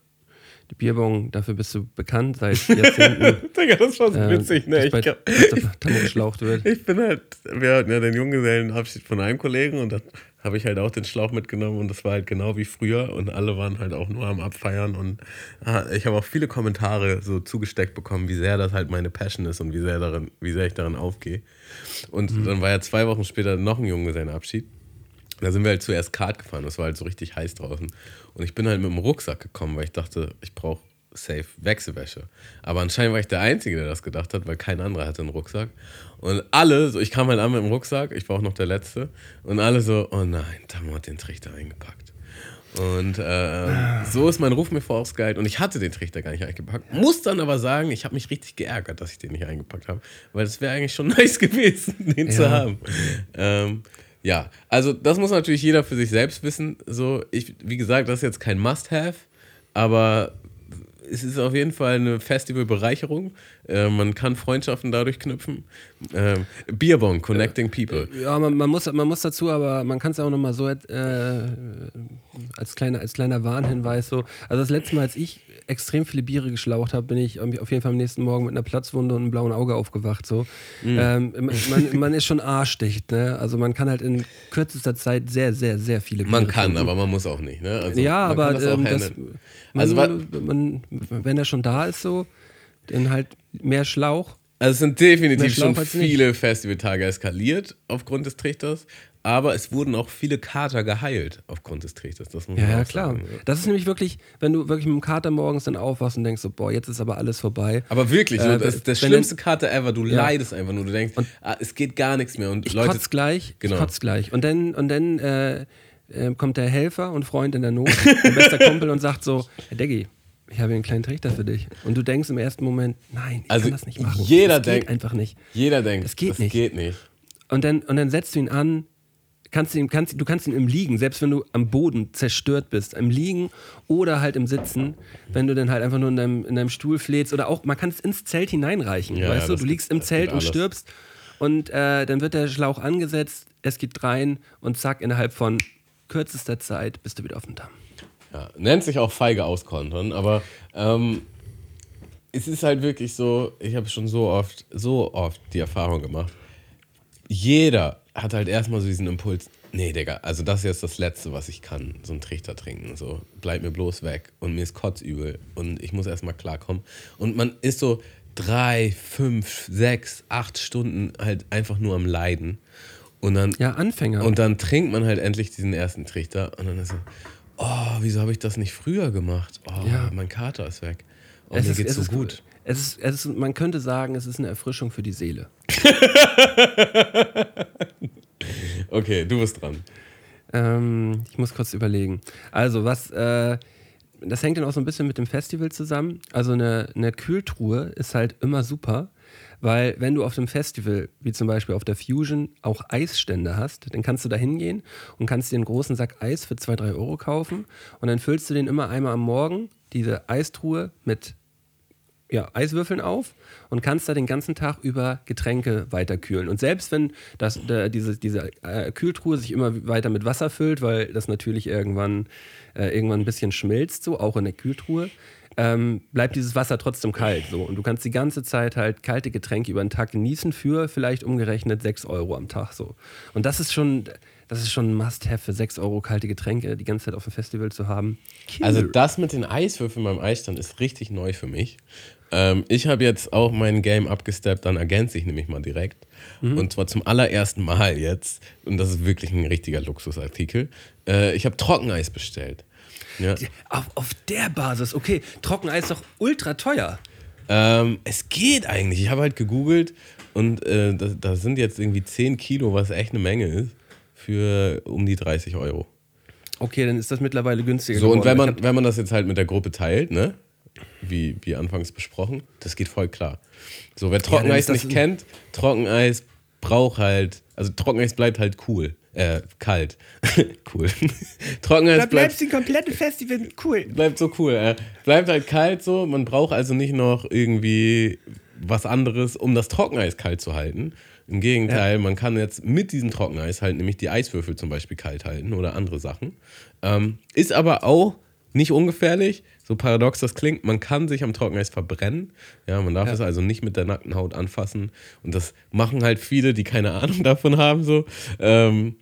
Die Bierbong, dafür bist du bekannt seit *laughs* Jahrzehnten. Digga, das war so äh, witzig, ne? Ich, bei, geschlaucht wird. *laughs* ich bin halt, wir hatten ja den Junggesellenabschied von einem Kollegen und dann habe ich halt auch den Schlauch mitgenommen und das war halt genau wie früher und alle waren halt auch nur am Abfeiern und ah, ich habe auch viele Kommentare so zugesteckt bekommen, wie sehr das halt meine Passion ist und wie sehr, darin, wie sehr ich darin aufgehe. Und mhm. dann war ja zwei Wochen später noch ein Junggesellenabschied. Da sind wir halt zuerst Kart gefahren, das war halt so richtig heiß draußen. Und ich bin halt mit dem Rucksack gekommen, weil ich dachte, ich brauche safe Wechselwäsche. Aber anscheinend war ich der Einzige, der das gedacht hat, weil kein anderer hatte einen Rucksack. Und alle, so ich kam halt an mit dem Rucksack, ich war auch noch der Letzte, und alle so, oh nein, Tammo hat den Trichter eingepackt. Und äh, so ist mein Ruf mir vorausgeeilt und ich hatte den Trichter gar nicht eingepackt. Muss dann aber sagen, ich habe mich richtig geärgert, dass ich den nicht eingepackt habe, weil es wäre eigentlich schon *laughs* nice gewesen, den ja. zu haben. Ähm, ja, also das muss natürlich jeder für sich selbst wissen. So, ich, wie gesagt, das ist jetzt kein Must-Have, aber es ist auf jeden Fall eine Festivalbereicherung. Äh, man kann Freundschaften dadurch knüpfen. Äh, Bierbong, Connecting People. Ja, man, man, muss, man muss dazu, aber man kann es auch nochmal so äh, als, kleiner, als kleiner Warnhinweis so. Also das letzte Mal, als ich extrem viele Biere geschlaucht habe, bin ich auf jeden Fall am nächsten Morgen mit einer Platzwunde und einem blauen Auge aufgewacht. So. Mhm. Ähm, man, man, *laughs* ist schon arschdicht. Ne? Also man kann halt in kürzester Zeit sehr, sehr, sehr viele Biere Man kann, trinken. aber man muss auch nicht. Ne? Also ja, aber das ähm, das, also, man, wenn er schon da ist, so, dann halt mehr Schlauch. Also es sind definitiv schon viele Festivaltage eskaliert aufgrund des Trichters. Aber es wurden auch viele Kater geheilt aufgrund des Trichters. Das muss ja, ja klar. Sagen. Das ist nämlich wirklich, wenn du wirklich mit dem Kater morgens dann aufwachst und denkst so, boah, jetzt ist aber alles vorbei. Aber wirklich, äh, das ist der schlimmste Kater ever. Du ja. leidest einfach nur. Du denkst, ah, es geht gar nichts mehr. Und ich Leute, kotz gleich, genau. ich kotz gleich. Und dann, und dann äh, äh, kommt der Helfer und Freund in der Not, *laughs* mein bester Kumpel und sagt so, Herr Deggi, ich habe einen kleinen Trichter für dich. Und du denkst im ersten Moment, nein, ich also kann das nicht machen. Jeder das denkt einfach nicht. Jeder denkt, das geht das nicht. Geht nicht. Und dann, und dann setzt du ihn an, kannst ihn, kannst, du kannst ihn im Liegen, selbst wenn du am Boden zerstört bist, im Liegen oder halt im Sitzen, wenn du dann halt einfach nur in deinem, in deinem Stuhl flehst oder auch, man kann es ins Zelt hineinreichen, ja, weißt ja, du, du liegst im Zelt und stirbst und äh, dann wird der Schlauch angesetzt, es geht rein und zack, innerhalb von kürzester Zeit bist du wieder auf dem Damm. Ja, nennt sich auch feige auskontern, aber ähm, es ist halt wirklich so, ich habe schon so oft, so oft die Erfahrung gemacht, jeder hat halt erstmal so diesen Impuls, nee, Digga, also das ist jetzt das Letzte, was ich kann, so einen Trichter trinken. So, bleib mir bloß weg. Und mir ist kotzübel. Und ich muss erstmal klarkommen. Und man ist so drei, fünf, sechs, acht Stunden halt einfach nur am Leiden. Und dann, ja, Anfänger. Und dann trinkt man halt endlich diesen ersten Trichter. Und dann ist so, oh, wieso habe ich das nicht früher gemacht? Oh, ja. mein Kater ist weg. Oh, es mir ist, geht's so gut. Es ist, es ist, man könnte sagen, es ist eine Erfrischung für die Seele. *laughs* okay, du bist dran. Ähm, ich muss kurz überlegen. Also, was, äh, das hängt dann auch so ein bisschen mit dem Festival zusammen. Also, eine, eine Kühltruhe ist halt immer super, weil wenn du auf dem Festival, wie zum Beispiel auf der Fusion, auch Eisstände hast, dann kannst du da hingehen und kannst dir einen großen Sack Eis für 2, 3 Euro kaufen und dann füllst du den immer einmal am Morgen, diese Eistruhe, mit ja, Eiswürfeln auf und kannst da den ganzen Tag über Getränke weiterkühlen. Und selbst wenn das, da, diese, diese äh, Kühltruhe sich immer weiter mit Wasser füllt, weil das natürlich irgendwann, äh, irgendwann ein bisschen schmilzt, so auch in der Kühltruhe, ähm, bleibt dieses Wasser trotzdem kalt. So. Und du kannst die ganze Zeit halt kalte Getränke über den Tag genießen für vielleicht umgerechnet 6 Euro am Tag. So. Und das ist schon, das ist schon ein Must-Have für 6 Euro kalte Getränke die ganze Zeit auf dem Festival zu haben. Killer. Also das mit den Eiswürfeln beim Eisstand ist richtig neu für mich. Ähm, ich habe jetzt auch mein Game abgesteppt, dann ergänze ich nämlich mal direkt. Mhm. Und zwar zum allerersten Mal jetzt. Und das ist wirklich ein richtiger Luxusartikel. Äh, ich habe Trockeneis bestellt. Ja. Auf, auf der Basis, okay. Trockeneis ist doch ultra teuer. Ähm, es geht eigentlich. Ich habe halt gegoogelt und äh, da, da, sind jetzt irgendwie 10 Kilo, was echt eine Menge ist, für um die 30 Euro. Okay, dann ist das mittlerweile günstiger. So, geworden. und wenn man, wenn man das jetzt halt mit der Gruppe teilt, ne? wie, wie anfangs besprochen. Das geht voll klar. So, wer Trockeneis ja, nicht kennt, Trockeneis braucht halt, also Trockeneis bleibt halt cool. Äh, kalt. *laughs* cool. Trockeneis da bleibt die komplette Festival cool. Bleibt so cool. Äh. Bleibt halt kalt so. Man braucht also nicht noch irgendwie was anderes, um das Trockeneis kalt zu halten. Im Gegenteil, ja. man kann jetzt mit diesem Trockeneis halt nämlich die Eiswürfel zum Beispiel kalt halten oder andere Sachen. Ähm, ist aber auch nicht ungefährlich, so paradox das klingt, man kann sich am Trockeneis verbrennen. Ja, man darf ja. es also nicht mit der nackten Haut anfassen. Und das machen halt viele, die keine Ahnung *laughs* davon haben. So. Ähm,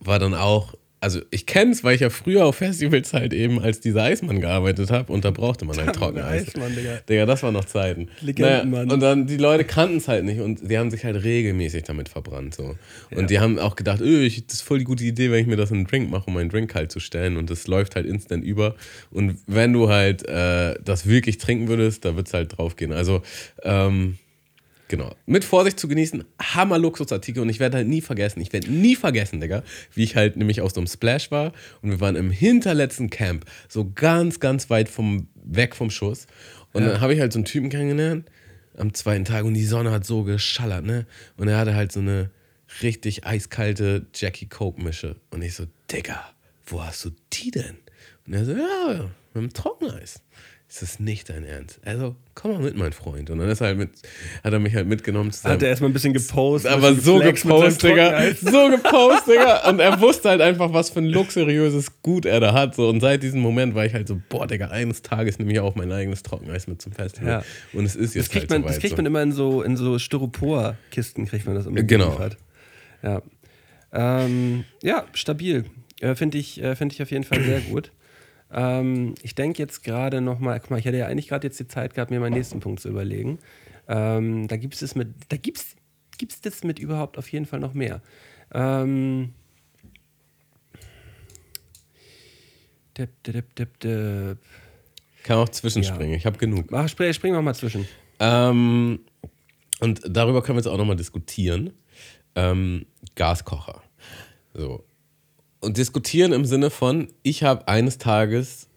war dann auch also ich kenne es, weil ich ja früher auf Festivals halt eben als dieser Eismann gearbeitet habe und da brauchte man halt Trockeneis. Eismann, Digga. Digga, das war noch Zeiten. Legendenmann. Naja, und dann, die Leute kannten es halt nicht und die haben sich halt regelmäßig damit verbrannt. So. Und ja. die haben auch gedacht, öh, ich, das ist voll die gute Idee, wenn ich mir das in einen Drink mache, um meinen Drink kalt zu stellen und das läuft halt instant über. Und wenn du halt äh, das wirklich trinken würdest, da wird es halt drauf gehen. Also, ähm, Genau. Mit Vorsicht zu genießen, Hammer Luxusartikel und ich werde halt nie vergessen, ich werde nie vergessen, Digga, wie ich halt nämlich aus so einem Splash war und wir waren im hinterletzten Camp, so ganz, ganz weit vom, weg vom Schuss. Und ja. dann habe ich halt so einen Typen kennengelernt am zweiten Tag und die Sonne hat so geschallert, ne? Und er hatte halt so eine richtig eiskalte Jackie Coke Mische. Und ich so, Digga, wo hast du die denn? Und er so, ja, mit dem Trockeneis ist das nicht dein Ernst? Also, komm mal mit, mein Freund. Und dann ist halt mit, hat er mich halt mitgenommen. Zusammen. Hat er erstmal ein bisschen gepostet. Aber so gepostet, Digga. So gepostet, Digga. *laughs* Und er wusste halt einfach, was für ein luxuriöses Gut er da hat. So. Und seit diesem Moment war ich halt so, boah, Digga, eines Tages nehme ich auch mein eigenes Trockeneis mit zum Festival. Ja. Und es ist jetzt das kriegt halt man, so Das kriegt man immer in so, in so Styropor-Kisten, kriegt man das immer Genau. Geliefert. Ja. Ähm, ja, stabil. Äh, Finde ich, äh, find ich auf jeden Fall sehr gut. Ähm, ich denke jetzt gerade nochmal, guck mal, ich hätte ja eigentlich gerade jetzt die Zeit gehabt, mir meinen nächsten Punkt zu überlegen. Ähm, da gibt es mit, da gibt's, gibt's das mit überhaupt auf jeden Fall noch mehr. Ähm, dip, dip, dip, dip. Kann auch zwischenspringen, ja. ich habe genug. Mach, spring, springen wir mal zwischen. Ähm, und darüber können wir jetzt auch nochmal diskutieren. Ähm, Gaskocher. So, und diskutieren im Sinne von, ich habe eines Tages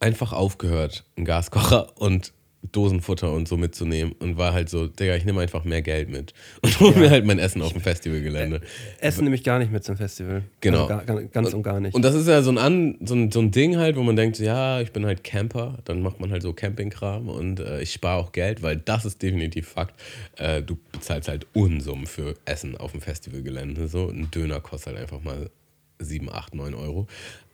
einfach aufgehört, einen Gaskocher und Dosenfutter und so mitzunehmen und war halt so, Digga, ich nehme einfach mehr Geld mit *laughs* und hole ja. mir halt mein Essen auf dem Festivalgelände. Essen nehme ich gar nicht mit zum Festival. Genau. Also gar, ganz und, und, gar nicht. Und das ist ja so ein, An, so, ein, so ein Ding halt, wo man denkt, ja, ich bin halt Camper, dann macht man halt so Campingkram und äh, ich spare auch Geld, weil das ist definitiv Fakt. Äh, du bezahlst halt Unsummen für Essen auf dem Festivalgelände. So ein Döner kostet halt einfach mal 7, 8, 9 Euro.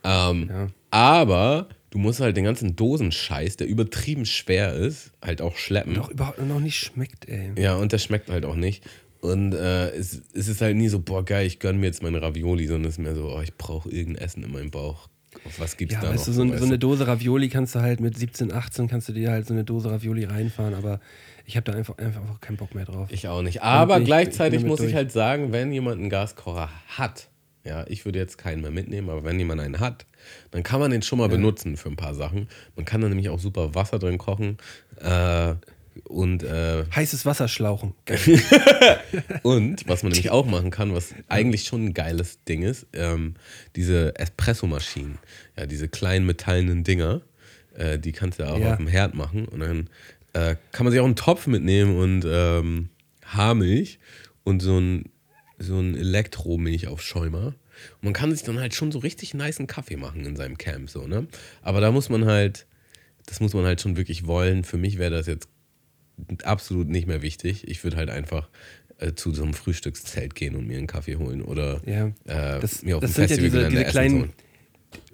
Ähm, ja. Aber du musst halt den ganzen Dosenscheiß, der übertrieben schwer ist, halt auch schleppen. Doch überhaupt noch nicht schmeckt, ey. Ja, und der schmeckt halt auch nicht. Und äh, es, es, ist halt nie so, boah, geil, ich gönne mir jetzt meine Ravioli, sondern es ist mehr so, oh, ich brauche irgendein Essen in meinem Bauch. Auf was gibt's ja, da weißt noch? Du, so, so eine Dose Ravioli kannst du halt mit 17, 18 kannst du dir halt so eine Dose Ravioli reinfahren, aber ich habe da einfach, einfach keinen Bock mehr drauf. Ich auch nicht. Aber gleichzeitig ich muss durch. ich halt sagen, wenn jemand einen Gaskocher hat, ja, ich würde jetzt keinen mehr mitnehmen, aber wenn jemand einen hat, dann kann man den schon mal ja. benutzen für ein paar Sachen. Man kann da nämlich auch super Wasser drin kochen. Äh, und äh, heißes Wasser schlauchen. *laughs* und was man nämlich auch machen kann, was eigentlich schon ein geiles Ding ist, ähm, diese Espresso-Maschinen, ja, diese kleinen metallenen Dinger, äh, die kannst du auch ja. auf dem Herd machen und dann äh, kann man sich auch einen Topf mitnehmen und ähm, Haarmilch und so ein so ein Elektromilchaufschäumer. Und man kann sich dann halt schon so richtig niceen Kaffee machen in seinem Camp, so, ne? Aber da muss man halt, das muss man halt schon wirklich wollen. Für mich wäre das jetzt absolut nicht mehr wichtig. Ich würde halt einfach äh, zu so einem Frühstückszelt gehen und mir einen Kaffee holen oder ja, äh, das, mir auf dem Festival ja diese, diese kleinen, holen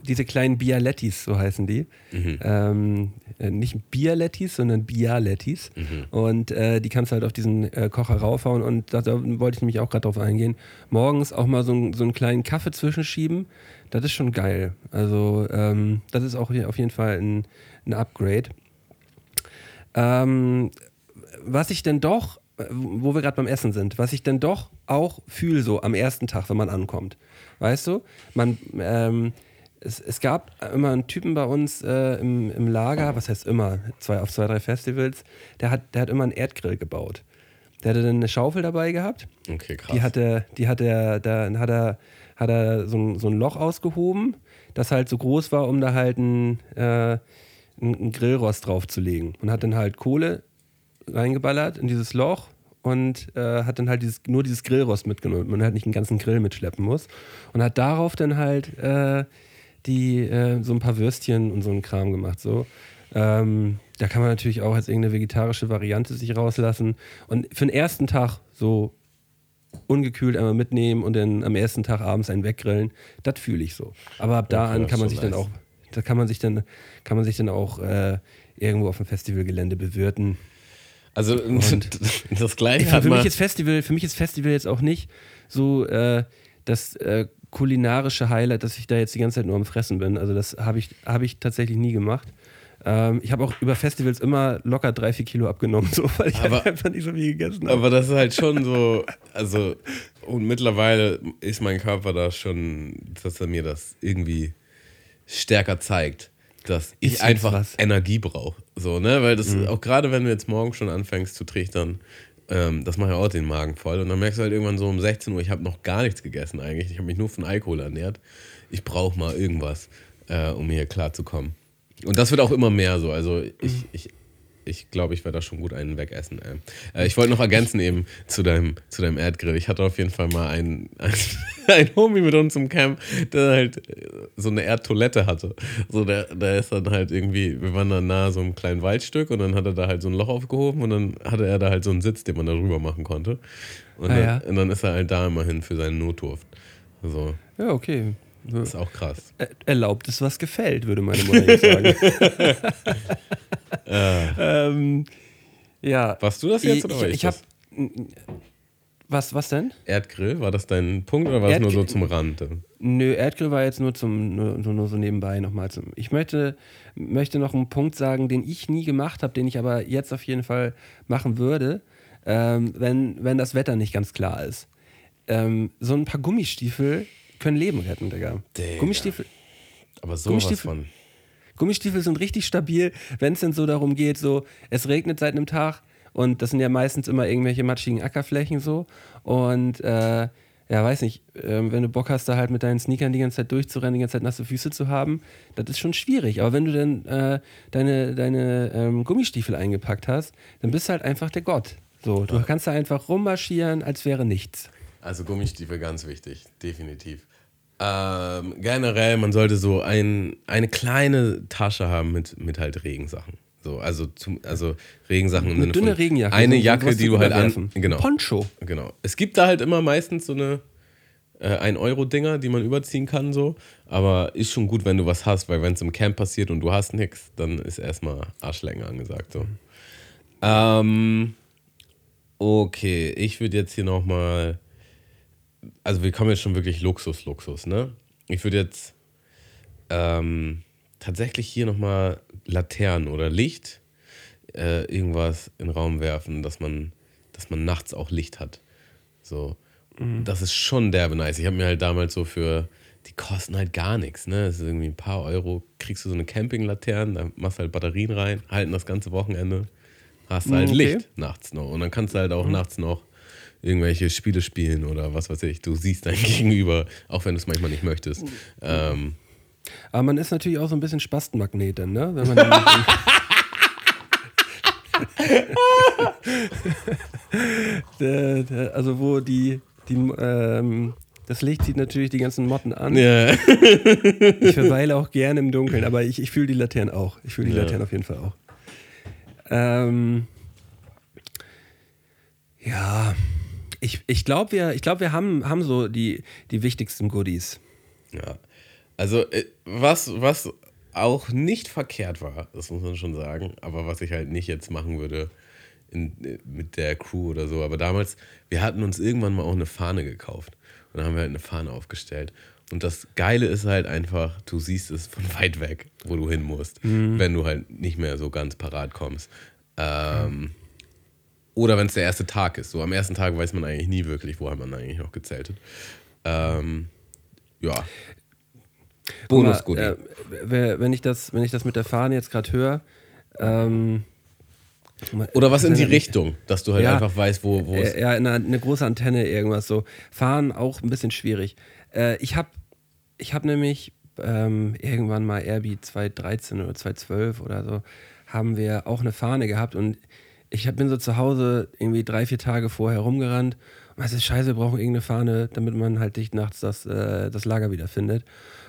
diese kleinen Bialettis, so heißen die. Mhm. Ähm, äh, nicht Bialettis, sondern Bialettis. Mhm. Und äh, die kannst du halt auf diesen äh, Kocher raufhauen. Und da, da wollte ich nämlich auch gerade drauf eingehen. Morgens auch mal so, so einen kleinen Kaffee zwischenschieben. Das ist schon geil. Also, ähm, das ist auch auf jeden Fall ein, ein Upgrade. Ähm, was ich denn doch, wo wir gerade beim Essen sind, was ich denn doch auch fühle, so am ersten Tag, wenn man ankommt. Weißt du? Man. Ähm, es, es, gab immer einen Typen bei uns äh, im, im, Lager, was heißt immer, zwei, auf zwei, drei Festivals, der hat, der hat immer einen Erdgrill gebaut. Der hatte dann eine Schaufel dabei gehabt. Okay, krass. Die hatte, die hat er, da hat er, hat er so ein, so ein Loch ausgehoben, das halt so groß war, um da halt ein, äh, ein Grillrost draufzulegen. Und hat dann halt Kohle reingeballert in dieses Loch und äh, hat dann halt dieses, nur dieses Grillrost mitgenommen. Man halt nicht einen ganzen Grill mitschleppen muss. Und hat darauf dann halt äh, die äh, so ein paar Würstchen und so einen Kram gemacht. So. Ähm, da kann man natürlich auch als irgendeine vegetarische Variante sich rauslassen. Und für den ersten Tag so ungekühlt einmal mitnehmen und dann am ersten Tag abends einen weggrillen, das fühle ich so. Aber ab da an kann man sich dann auch, da kann man sich dann, kann man sich dann auch äh, irgendwo auf dem Festivalgelände bewirten. Also *laughs* und das gleiche. *laughs* Für, für mich ist Festival, für mich ist Festival jetzt auch nicht so äh, das äh, kulinarische Highlight, dass ich da jetzt die ganze Zeit nur am Fressen bin. Also das habe ich, hab ich tatsächlich nie gemacht. Ähm, ich habe auch über Festivals immer locker drei, vier Kilo abgenommen, *laughs* so, weil ich aber, halt einfach nicht so viel gegessen habe. Aber das ist halt schon so, also und mittlerweile ist mein Körper da schon, dass er mir das irgendwie stärker zeigt, dass ich ist einfach Energie brauche. So, ne? Weil das, mhm. auch gerade wenn du jetzt morgen schon anfängst zu trichtern, ähm, das macht ja auch den Magen voll. Und dann merkst du halt irgendwann so um 16 Uhr, ich habe noch gar nichts gegessen eigentlich. Ich habe mich nur von Alkohol ernährt. Ich brauche mal irgendwas, äh, um hier klarzukommen. Und das wird auch immer mehr so. Also ich, mhm. ich ich glaube, ich werde da schon gut einen wegessen. Äh, ich wollte noch ergänzen eben zu deinem, zu deinem Erdgrill. Ich hatte auf jeden Fall mal einen, einen, *laughs* einen Homie mit uns im Camp, der halt so eine Erdtoilette hatte. So, der, der ist dann halt irgendwie, wir waren dann nahe so einem kleinen Waldstück und dann hat er da halt so ein Loch aufgehoben und dann hatte er da halt so einen Sitz, den man da rüber machen konnte. Und, ah, dann, ja. und dann ist er halt da immerhin für seinen Notdurft. So. Ja, okay. Das ist auch krass. Erlaubt ist, was gefällt, würde meine Mutter jetzt sagen. *laughs* *laughs* ähm, ja. Warst du das jetzt oder ich? Ich, ich habe. Was, was denn? Erdgrill, war das dein Punkt oder war es nur so zum Rand? Nö, Erdgrill war jetzt nur zum nur, nur so nebenbei nochmal zum. Ich möchte, möchte noch einen Punkt sagen, den ich nie gemacht habe, den ich aber jetzt auf jeden Fall machen würde, ähm, wenn, wenn das Wetter nicht ganz klar ist. Ähm, so ein paar Gummistiefel können Leben retten, Digga. Digga. Gummistiefel. Aber sowas Gummistiefel, von. Gummistiefel sind richtig stabil, wenn es denn so darum geht, so, es regnet seit einem Tag und das sind ja meistens immer irgendwelche matschigen Ackerflächen so. Und äh, ja, weiß nicht, äh, wenn du Bock hast, da halt mit deinen Sneakern die ganze Zeit durchzurennen, die ganze Zeit nasse Füße zu haben, das ist schon schwierig. Aber wenn du dann äh, deine, deine ähm, Gummistiefel eingepackt hast, dann bist du halt einfach der Gott. So, du kannst da einfach rummarschieren, als wäre nichts. Also Gummistiefel ganz wichtig, definitiv. Ähm, generell, man sollte so ein, eine kleine Tasche haben mit, mit halt Regensachen. So, also, zum, also Regensachen eine dünne Regenjacke. Eine Jacke, die du halt an. Genau. Poncho. Genau. Es gibt da halt immer meistens so eine äh, 1-Euro-Dinger, die man überziehen kann, so. Aber ist schon gut, wenn du was hast, weil wenn es im Camp passiert und du hast nichts, dann ist erstmal Arschlänge angesagt. So. Ähm, okay, ich würde jetzt hier nochmal also wir kommen jetzt schon wirklich Luxus, Luxus, ne? Ich würde jetzt ähm, tatsächlich hier nochmal Laternen oder Licht äh, irgendwas in den Raum werfen, dass man, dass man nachts auch Licht hat. So. Mhm. Das ist schon derbe nice. Ich habe mir halt damals so für, die kosten halt gar nichts, ne? Das ist irgendwie ein paar Euro, kriegst du so eine Campinglaterne, da machst du halt Batterien rein, halten das ganze Wochenende, hast halt mhm, okay. Licht nachts noch. Und dann kannst du halt auch mhm. nachts noch irgendwelche Spiele spielen oder was weiß ich. Du siehst dein *laughs* Gegenüber, auch wenn du es manchmal nicht möchtest. Ähm, Aber man ist natürlich auch so ein bisschen Spastenmagnet dann, ne? Wenn man *laughs* *laughs* also wo die, die ähm, das Licht zieht natürlich die ganzen Motten an. Ja. ich verweile auch gerne im Dunkeln, aber ich, ich fühle die Laternen auch. Ich fühle die ja. Laternen auf jeden Fall auch. Ähm, ja, ich, ich glaube, wir, ich glaub, wir haben, haben so die, die wichtigsten Goodies. Ja. Also, äh, was, was auch nicht verkehrt war, das muss man schon sagen, aber was ich halt nicht jetzt machen würde in, äh, mit der Crew oder so. Aber damals, wir hatten uns irgendwann mal auch eine Fahne gekauft. Und dann haben wir halt eine Fahne aufgestellt. Und das Geile ist halt einfach, du siehst es von *laughs* weit weg, wo du hin musst, mhm. wenn du halt nicht mehr so ganz parat kommst. Ähm, oder wenn es der erste Tag ist. So am ersten Tag weiß man eigentlich nie wirklich, wo hat man eigentlich noch gezeltet. Ähm, ja. Bonus gut. Äh, wenn, ich das, wenn ich das mit der Fahne jetzt gerade höre, ähm, oder was in die Richtung, dass du halt ja, einfach weißt, wo, wo es. Ja, eine, eine, große Antenne, irgendwas so. Fahren auch ein bisschen schwierig. Äh, ich habe ich hab nämlich ähm, irgendwann mal Airbnb 2013 oder 2012 oder so, haben wir auch eine Fahne gehabt und ich bin so zu Hause irgendwie drei, vier Tage vorher rumgerannt. Und es ist scheiße, wir brauchen irgendeine Fahne, damit man halt dicht nachts das, äh, das Lager wiederfindet.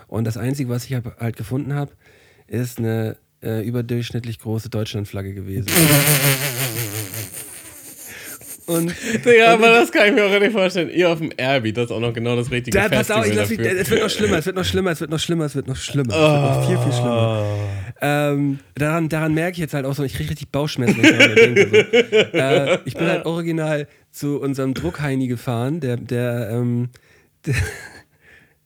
Und das Einzige, was ich halt gefunden habe, ist eine äh, überdurchschnittlich große Deutschlandflagge gewesen. *laughs* Und, ja, aber das kann ich mir auch nicht vorstellen. Ihr auf dem Airbnb, das ist auch noch genau das richtige da, Festival pass auf, ich lass mich, es wird noch schlimmer, es wird noch schlimmer, es wird noch schlimmer, es wird noch schlimmer. Oh. Es wird noch viel, viel schlimmer. Ähm, daran, daran merke ich jetzt halt auch so, ich kriege richtig Bauchschmerzen, ich denke. So. Äh, ich bin halt original zu unserem Druckheini gefahren, der, der, ähm, der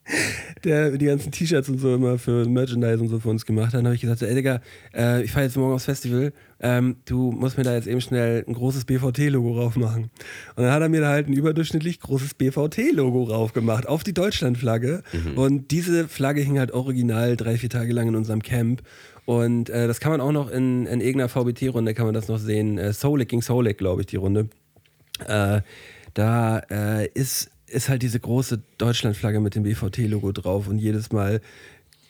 *laughs* der die ganzen T-Shirts und so immer für Merchandise und so für uns gemacht hat, dann habe ich gesagt, ey Digga, äh, ich fahre jetzt morgen aufs Festival, ähm, du musst mir da jetzt eben schnell ein großes BVT-Logo rauf machen. Und dann hat er mir da halt ein überdurchschnittlich großes BVT-Logo rauf gemacht, auf die Deutschlandflagge. Mhm. Und diese Flagge hing halt original drei, vier Tage lang in unserem Camp. Und äh, das kann man auch noch in, in irgendeiner VBT-Runde, kann man das noch sehen. Äh, Solik gegen Solik, glaube ich, die Runde. Äh, da äh, ist ist halt diese große Deutschlandflagge mit dem BVT-Logo drauf und jedes Mal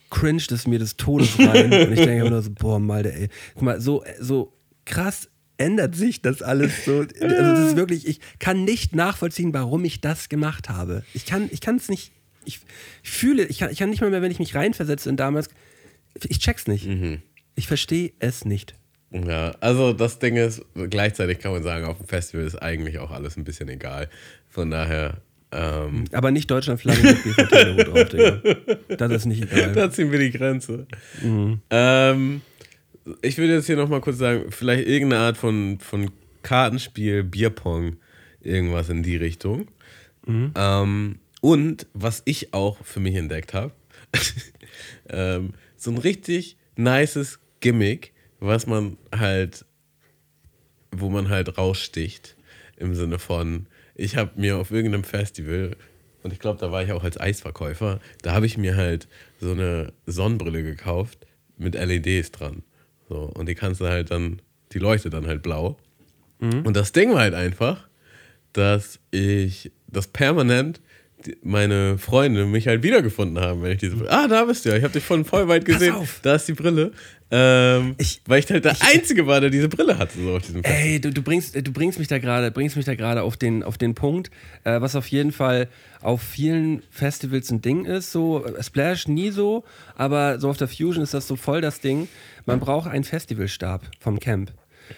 cringet es mir des Todes *laughs* rein. und ich denke immer nur so, boah, Malde, ey. Guck mal, so, so krass ändert sich das alles so. Also das ist wirklich, ich kann nicht nachvollziehen, warum ich das gemacht habe. Ich kann ich es nicht, ich, ich, fühle, ich kann, ich kann nicht mal mehr, wenn ich mich reinversetze in damals, ich check's nicht. Mhm. Ich verstehe es nicht. Ja, also das Ding ist, gleichzeitig kann man sagen, auf dem Festival ist eigentlich auch alles ein bisschen egal. Von daher ähm, Aber nicht Deutschlandflagge mit BVT drauf, Digga. Das ist nicht egal. Da ziehen wir die Grenze. Mhm. Ähm, ich würde jetzt hier nochmal kurz sagen, vielleicht irgendeine Art von, von Kartenspiel, Bierpong, irgendwas in die Richtung. Mhm. Ähm, und was ich auch für mich entdeckt habe, *laughs* ähm, so ein richtig nices Gimmick, was man halt, wo man halt raussticht, im Sinne von, ich habe mir auf irgendeinem Festival, und ich glaube, da war ich auch als Eisverkäufer, da habe ich mir halt so eine Sonnenbrille gekauft mit LEDs dran. So, und die kannst du halt dann, die leuchtet dann halt blau. Mhm. Und das Ding war halt einfach, dass ich das permanent meine Freunde mich halt wiedergefunden haben, wenn ich diese Brille. Ah, da bist du ja. Ich habe dich von voll weit gesehen. Da ist die Brille. Ähm, ich, weil ich halt der ich, Einzige war, der diese Brille hatte. So auf diesem ey, du, du, bringst, du bringst mich da gerade, bringst mich da gerade auf den, auf den Punkt, äh, was auf jeden Fall auf vielen Festivals ein Ding ist. So äh, Splash nie so, aber so auf der Fusion ist das so voll das Ding. Man braucht einen Festivalstab vom Camp.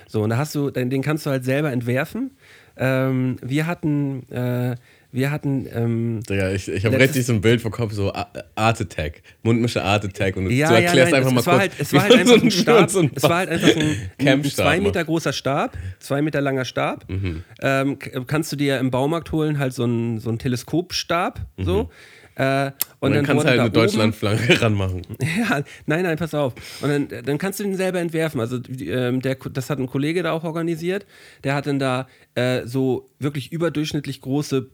So, und da hast du, den kannst du halt selber entwerfen. Ähm, wir hatten äh, wir hatten. Ähm, Digga, ich, ich habe richtig so ein Bild vor Kopf, so Art Attack, Mundmische Art Attack. Und ja, du erklärst ja, nein, einfach mal kurz. Halt, es war halt einfach ein *laughs* Stab. So ein es war halt einfach ein, ein zwei Meter großer Stab, zwei Meter langer Stab. Mhm. Ähm, kannst du dir im Baumarkt holen, halt so ein, so ein Teleskopstab. Mhm. So. Äh, und, und, dann, dann kannst du halt eine Deutschlandflanke *laughs* ranmachen. Ja, nein, nein, pass auf. Und dann, dann kannst du den selber entwerfen. Also ähm, der, das hat ein Kollege da auch organisiert. Der hat dann da äh, so wirklich überdurchschnittlich große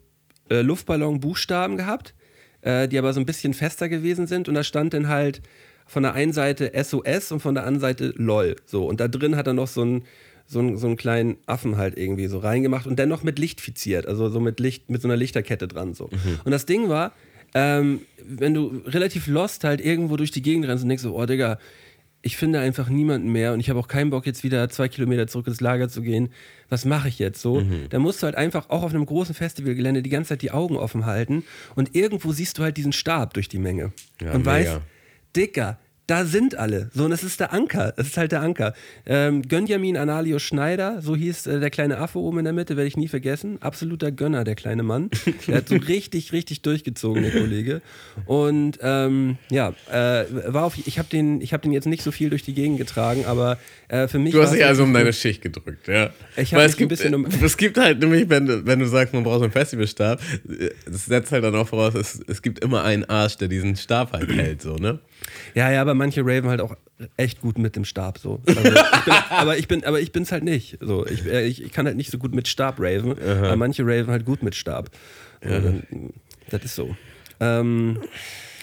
äh, Luftballon-Buchstaben gehabt, äh, die aber so ein bisschen fester gewesen sind. Und da stand dann halt von der einen Seite SOS und von der anderen Seite LOL. So. Und da drin hat er noch so einen, so einen, so einen kleinen Affen halt irgendwie so reingemacht und dennoch mit Licht fiziert. Also so mit Licht, mit so einer Lichterkette dran. So. Mhm. Und das Ding war, ähm, wenn du relativ lost halt irgendwo durch die Gegend rennst und denkst so, oh Digga, ich finde einfach niemanden mehr und ich habe auch keinen Bock, jetzt wieder zwei Kilometer zurück ins Lager zu gehen. Was mache ich jetzt so? Mhm. Da musst du halt einfach auch auf einem großen Festivalgelände die ganze Zeit die Augen offen halten und irgendwo siehst du halt diesen Stab durch die Menge ja, und mega. weißt, Dicker, da sind alle. So, und das ist der Anker. Das ist halt der Anker. Ähm, Gönjamin Analio Schneider, so hieß äh, der kleine Affe oben in der Mitte, werde ich nie vergessen. Absoluter Gönner, der kleine Mann. Der hat so *laughs* richtig, richtig durchgezogen, der Kollege. Und ähm, ja, äh, war auf, ich habe den, hab den jetzt nicht so viel durch die Gegend getragen, aber äh, für mich. Du hast dich also um deine Schicht gedrückt, ja. Ich habe es gibt, ein bisschen um Es gibt halt nämlich, wenn du, wenn du sagst, man braucht so einen Festivalstab, das setzt halt dann auch voraus, es, es gibt immer einen Arsch, der diesen Stab halt hält, so, ne? Ja, ja, aber manche raven halt auch echt gut mit dem Stab so. Also ich bin, *laughs* aber ich bin, aber ich bin's halt nicht. So, ich, äh, ich, ich kann halt nicht so gut mit Stab raven, Aha. aber manche raven halt gut mit Stab. Ja. das ist so. Ähm,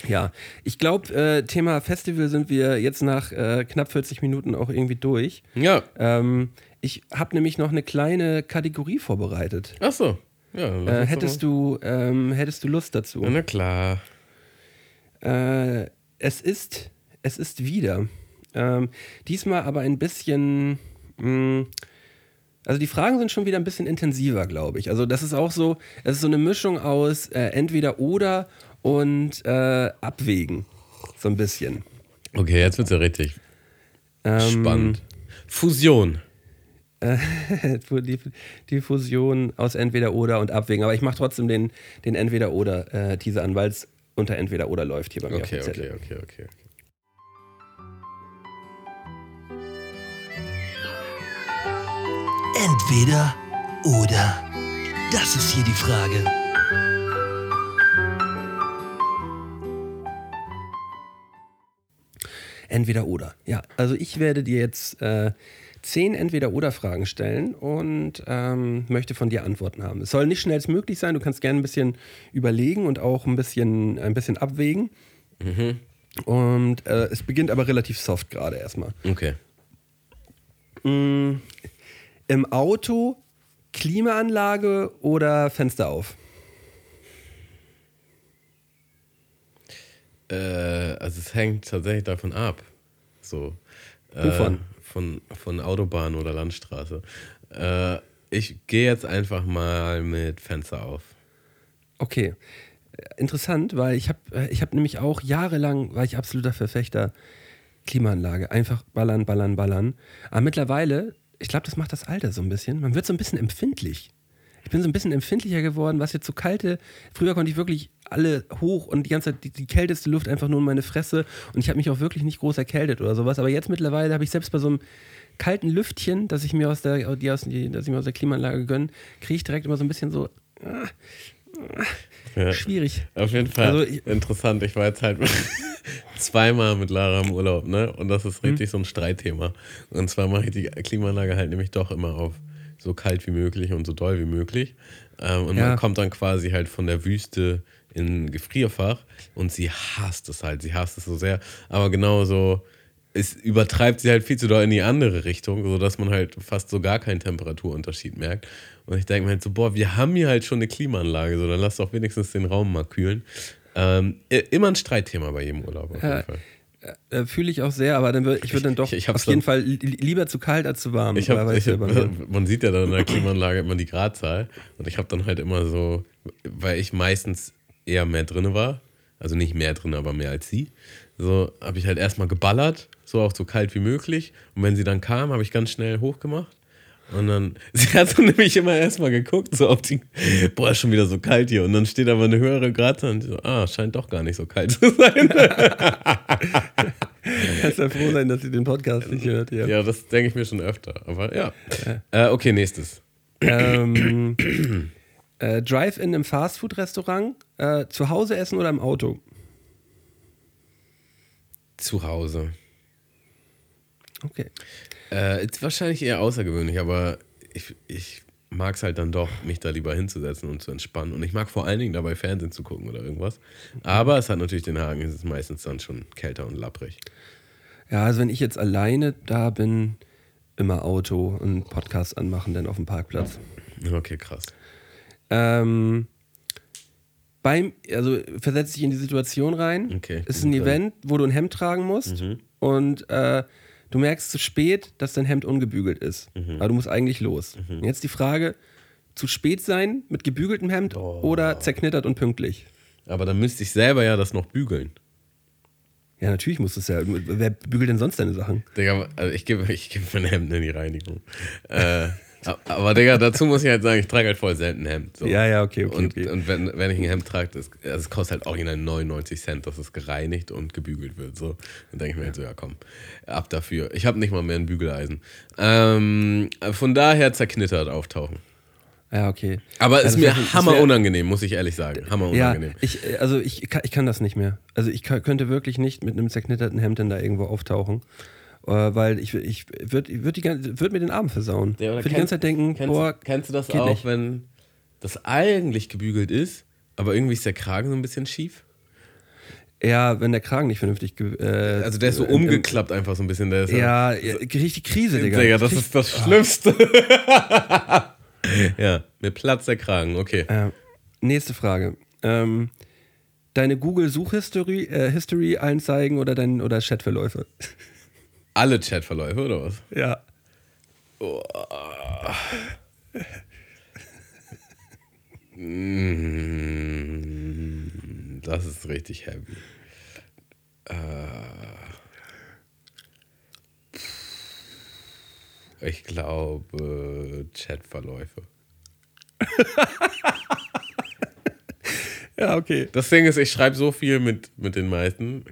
ja, ich glaube, äh, Thema Festival sind wir jetzt nach äh, knapp 40 Minuten auch irgendwie durch. Ja. Ähm, ich habe nämlich noch eine kleine Kategorie vorbereitet. Ach so. Ja, äh, hättest, du, ähm, hättest du Lust dazu? na klar. Äh, es ist, es ist wieder. Ähm, diesmal aber ein bisschen. Mh, hm, also die Fragen sind schon wieder ein bisschen intensiver, glaube ich. Also das ist auch so, es ist so eine Mischung aus äh, entweder oder und äh, abwägen. So ein bisschen. Okay, jetzt wird es ja richtig ähm, spannend. Fusion. *laughs* die, die, Fusion aus entweder oder und abwägen. Aber ich mache trotzdem den, den entweder oder äh, Teaser an, weil es unter entweder oder läuft hier bei mir okay, auf dem Zettel. Okay, okay, okay. Entweder oder. Das ist hier die Frage. Entweder oder. Ja, also ich werde dir jetzt äh, zehn Entweder-Oder-Fragen stellen und ähm, möchte von dir Antworten haben. Es soll nicht schnellstmöglich sein, du kannst gerne ein bisschen überlegen und auch ein bisschen, ein bisschen abwägen. Mhm. Und äh, es beginnt aber relativ soft gerade erstmal. Okay. Mmh. Im Auto Klimaanlage oder Fenster auf? Äh, also es hängt tatsächlich davon ab. So. Wovon? Äh, von, von Autobahn oder Landstraße. Äh, ich gehe jetzt einfach mal mit Fenster auf. Okay. Interessant, weil ich habe ich hab nämlich auch jahrelang, war ich absoluter Verfechter Klimaanlage. Einfach ballern, ballern, ballern. Aber mittlerweile, ich glaube, das macht das Alter so ein bisschen. Man wird so ein bisschen empfindlich. Ich bin so ein bisschen empfindlicher geworden, was jetzt so kalte. Früher konnte ich wirklich alle hoch und die ganze Zeit die, die kälteste Luft einfach nur in meine Fresse und ich habe mich auch wirklich nicht groß erkältet oder sowas. Aber jetzt mittlerweile habe ich selbst bei so einem kalten Lüftchen, das ich mir aus der, die aus, die, das ich mir aus der Klimaanlage gönne, kriege ich direkt immer so ein bisschen so. Ah, ja, schwierig. Auf jeden Fall also, ich, interessant. Ich war jetzt halt *laughs* zweimal mit Lara im Urlaub, ne? Und das ist richtig hm? so ein Streitthema. Und zwar mache ich die Klimaanlage halt nämlich doch immer auf so kalt wie möglich und so doll wie möglich. Ähm, und ja. man kommt dann quasi halt von der Wüste in ein Gefrierfach und sie hasst es halt, sie hasst es so sehr. Aber genauso, es übertreibt sie halt viel zu doll in die andere Richtung, sodass man halt fast so gar keinen Temperaturunterschied merkt. Und ich denke mir halt so, boah, wir haben hier halt schon eine Klimaanlage, so dann lass doch wenigstens den Raum mal kühlen. Ähm, immer ein Streitthema bei jedem Urlaub auf jeden ja. Fall. Äh, Fühle ich auch sehr, aber dann würde ich würde dann doch ich, ich auf jeden Fall lieber zu kalt als zu warm. Ich hab, ich hab, man sieht ja dann in der Klimaanlage immer die Gradzahl und ich habe dann halt immer so, weil ich meistens eher mehr drin war, also nicht mehr drin, aber mehr als sie, so habe ich halt erstmal geballert, so auch so kalt wie möglich und wenn sie dann kam, habe ich ganz schnell hochgemacht und dann, *laughs* sie hat so nämlich immer erstmal geguckt, so ob die, boah, ist schon wieder so kalt hier. Und dann steht aber eine höhere Gradzahl und so, ah, scheint doch gar nicht so kalt zu sein. *laughs* Kannst ja froh sein, dass sie den Podcast nicht hört. Ja, ja das denke ich mir schon öfter. Aber ja. Äh, okay, nächstes. Ähm, *clears throat* äh, Drive-In im Fastfood-Restaurant, äh, zu Hause essen oder im Auto? Zu Hause. Okay. Äh, ist wahrscheinlich eher außergewöhnlich, aber ich, ich mag es halt dann doch, mich da lieber hinzusetzen und zu entspannen. Und ich mag vor allen Dingen dabei Fernsehen zu gucken oder irgendwas. Aber es hat natürlich den Haken, es ist meistens dann schon kälter und lapprig. Ja, also wenn ich jetzt alleine da bin, immer Auto und Podcast anmachen, dann auf dem Parkplatz. Okay, krass. Ähm, beim, also versetze dich in die Situation rein. Okay. Es ist ein Event, wo du ein Hemd tragen musst. Mhm. Und äh, Du merkst zu spät, dass dein Hemd ungebügelt ist. Mhm. Aber du musst eigentlich los. Mhm. Jetzt die Frage: zu spät sein mit gebügeltem Hemd oh. oder zerknittert und pünktlich? Aber dann müsste ich selber ja das noch bügeln. Ja, natürlich muss es ja. Wer bügelt denn sonst deine Sachen? Digga, also ich gebe ich geb mein Hemd in die Reinigung. äh, aber Digga, dazu muss ich halt sagen, ich trage halt voll selten ein Hemd. So. Ja, ja, okay, okay. Und, okay. und wenn, wenn ich ein Hemd trage, das, das kostet halt original 99 Cent, dass es gereinigt und gebügelt wird. So. Dann denke ich mir halt so, ja komm, ab dafür. Ich habe nicht mal mehr ein Bügeleisen. Ähm, von daher zerknittert auftauchen. Ja, okay. Aber es ist mir hammer unangenehm, muss ich ehrlich sagen. Hammer unangenehm. Ja, ich, also ich, ich kann das nicht mehr. Also ich könnte wirklich nicht mit einem zerknitterten Hemd dann da irgendwo auftauchen. Äh, weil ich, ich würde würd würd mir den Abend versauen. Ja, ich würde die ganze Zeit denken, kennst, boah, kennst du das auch, nicht. wenn das eigentlich gebügelt ist, aber irgendwie ist der Kragen so ein bisschen schief? Ja, wenn der Kragen nicht vernünftig. Äh, also der ist so äh, umgeklappt einfach so ein bisschen. Der ist ja, ja, richtig Krise, Digga. Digga, das ist das Schlimmste. *laughs* ja, mir platzt der Kragen, okay. Äh, nächste Frage. Ähm, deine Google-Suchhistory äh, History allen zeigen oder, dein, oder Chatverläufe? *laughs* Alle Chatverläufe, oder was? Ja. Oh. Mm, das ist richtig heavy. Äh. Ich glaube, Chatverläufe. *laughs* ja, okay. Das Ding ist, ich schreibe so viel mit, mit den meisten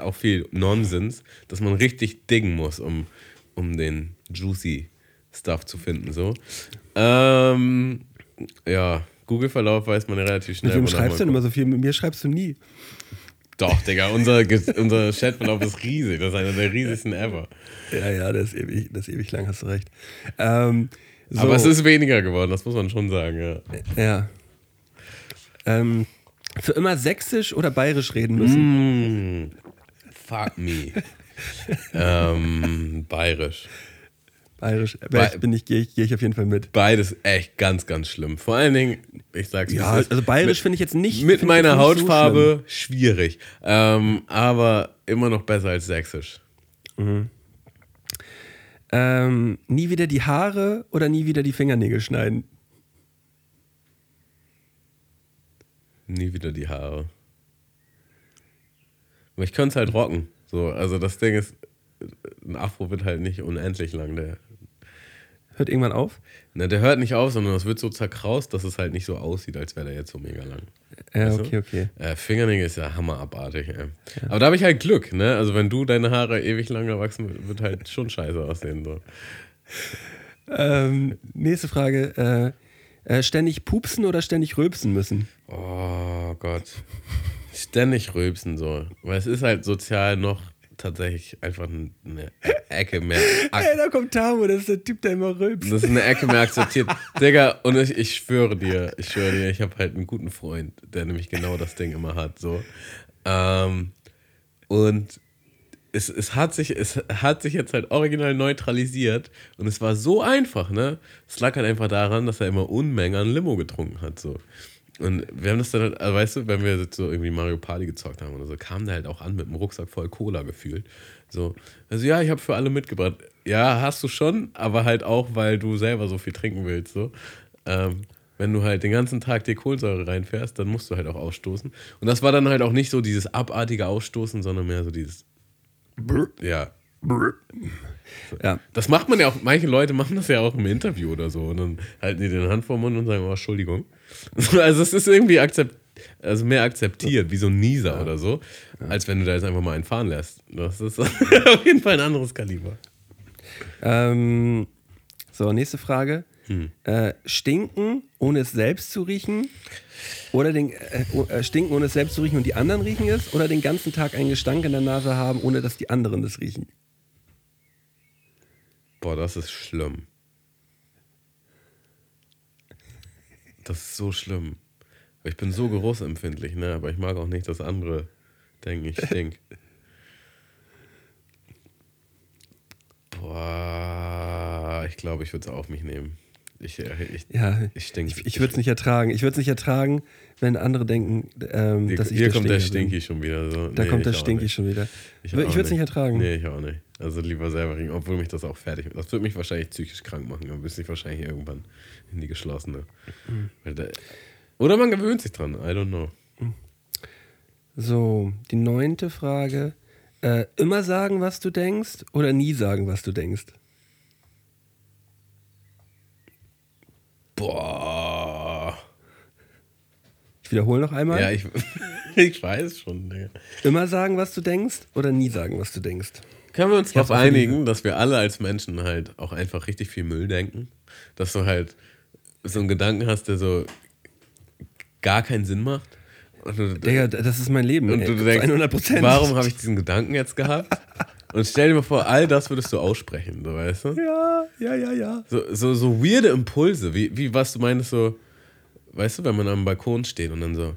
auch viel Nonsens, dass man richtig diggen muss, um, um den juicy Stuff zu finden. So. Ähm, ja, Google-Verlauf weiß man ja relativ schnell. Mit wem schreibst du denn immer so viel? Mit mir schreibst du nie. Doch, Digga, unser, unser Chatverlauf ist riesig. Das ist einer der riesigsten ever. Ja, ja, das ist ewig, das ist ewig lang, hast du recht. Ähm, so. Aber es ist weniger geworden, das muss man schon sagen, ja. Ja. Ähm, für immer sächsisch oder bayerisch reden müssen? Mm, fuck me. *laughs* ähm, bayerisch. Bayerisch. Be bin ich, gehe ich, geh ich auf jeden Fall mit. Beides echt ganz, ganz schlimm. Vor allen Dingen, ich sag's Ja, also bayerisch finde ich jetzt nicht. Mit meiner Hautfarbe so schwierig. Ähm, aber immer noch besser als sächsisch. Mhm. Ähm, nie wieder die Haare oder nie wieder die Fingernägel schneiden? Nie wieder die Haare. Aber ich könnte es halt rocken. So, also das Ding ist, ein Afro wird halt nicht unendlich lang. Der hört irgendwann auf? Na, der hört nicht auf, sondern es wird so zerkraust, dass es halt nicht so aussieht, als wäre der jetzt so mega lang. Ja, weißt okay, du? okay. Äh, Fingernägel ist ja hammerabartig, ey. Ja. Aber da habe ich halt Glück, ne? Also wenn du deine Haare ewig lang erwachsen, wird halt schon scheiße aussehen. So. Ähm, nächste Frage. Äh, äh, ständig pupsen oder ständig rülpsen müssen? Oh Gott. Ständig rülpsen so. Weil es ist halt sozial noch tatsächlich einfach eine Ecke mehr. *laughs* Ey, da kommt Tamo, das ist der Typ, der immer rülpst. Das ist eine Ecke mehr akzeptiert. Digga, und ich, ich schwöre dir, ich schwöre dir, ich habe halt einen guten Freund, der nämlich genau das Ding immer hat. So. Ähm, und es, es, hat sich, es hat sich jetzt halt original neutralisiert und es war so einfach, ne? Es lag halt einfach daran, dass er immer Unmengen an Limo getrunken hat, so. Und wir haben das dann, halt, also weißt du, wenn wir so irgendwie Mario Party gezockt haben oder so, kam der halt auch an mit einem Rucksack voll Cola gefühlt. So, also ja, ich habe für alle mitgebracht. Ja, hast du schon, aber halt auch, weil du selber so viel trinken willst. So. Ähm, wenn du halt den ganzen Tag die Kohlensäure reinfährst, dann musst du halt auch ausstoßen. Und das war dann halt auch nicht so dieses abartige Ausstoßen, sondern mehr so dieses. Ja. Ja. Das macht man ja auch, manche Leute machen das ja auch im Interview oder so. Und dann halten die den Hand vor den Mund und sagen, oh, Entschuldigung. *laughs* Also es ist irgendwie akzept, also mehr akzeptiert, wie so ein Nieser ja. oder so, ja. als wenn du da jetzt einfach mal einen fahren lässt. Das ist *laughs* auf jeden Fall ein anderes Kaliber. Ähm, so, nächste Frage. Äh, stinken, ohne es selbst zu riechen? Oder den, äh, äh, stinken, ohne es selbst zu riechen und die anderen riechen es? Oder den ganzen Tag einen Gestank in der Nase haben, ohne dass die anderen das riechen? Boah, das ist schlimm. Das ist so schlimm. Ich bin so geruchsempfindlich, ne? Aber ich mag auch nicht, dass andere denken, ich stink. Boah, ich glaube, ich würde es auf mich nehmen. Ich, äh, ich, ja, ich, stink, ich, ich würde es nicht ertragen. Ich würde es nicht ertragen, wenn andere denken, ähm, hier, dass ich Hier kommt der Stinky schon wieder. So. Da nee, kommt der Stinky schon wieder. Ich, ich würde es nicht ertragen. Nee, ich auch nicht. Also lieber selber riechen, obwohl mich das auch fertig Das würde mich wahrscheinlich psychisch krank machen, dann müsste ich wahrscheinlich irgendwann in die geschlossene. Mhm. Oder man gewöhnt sich dran, I don't know. So, die neunte Frage. Äh, immer sagen, was du denkst oder nie sagen, was du denkst? Boah. Ich wiederhole noch einmal. Ja, ich, *laughs* ich weiß schon. Nee. Immer sagen, was du denkst oder nie sagen, was du denkst? Können wir uns darauf einigen, dass wir alle als Menschen halt auch einfach richtig viel Müll denken? Dass du halt so einen Gedanken hast, der so gar keinen Sinn macht? Du, Digga, das ist mein Leben. Und ey, du denkst, 100%. warum habe ich diesen Gedanken jetzt gehabt? *laughs* Und stell dir mal vor, all das würdest du aussprechen, so weißt du? Ja, ja, ja, ja. So, so, so weirde Impulse, wie, wie was du meinst, so, weißt du, wenn man am Balkon steht und dann so,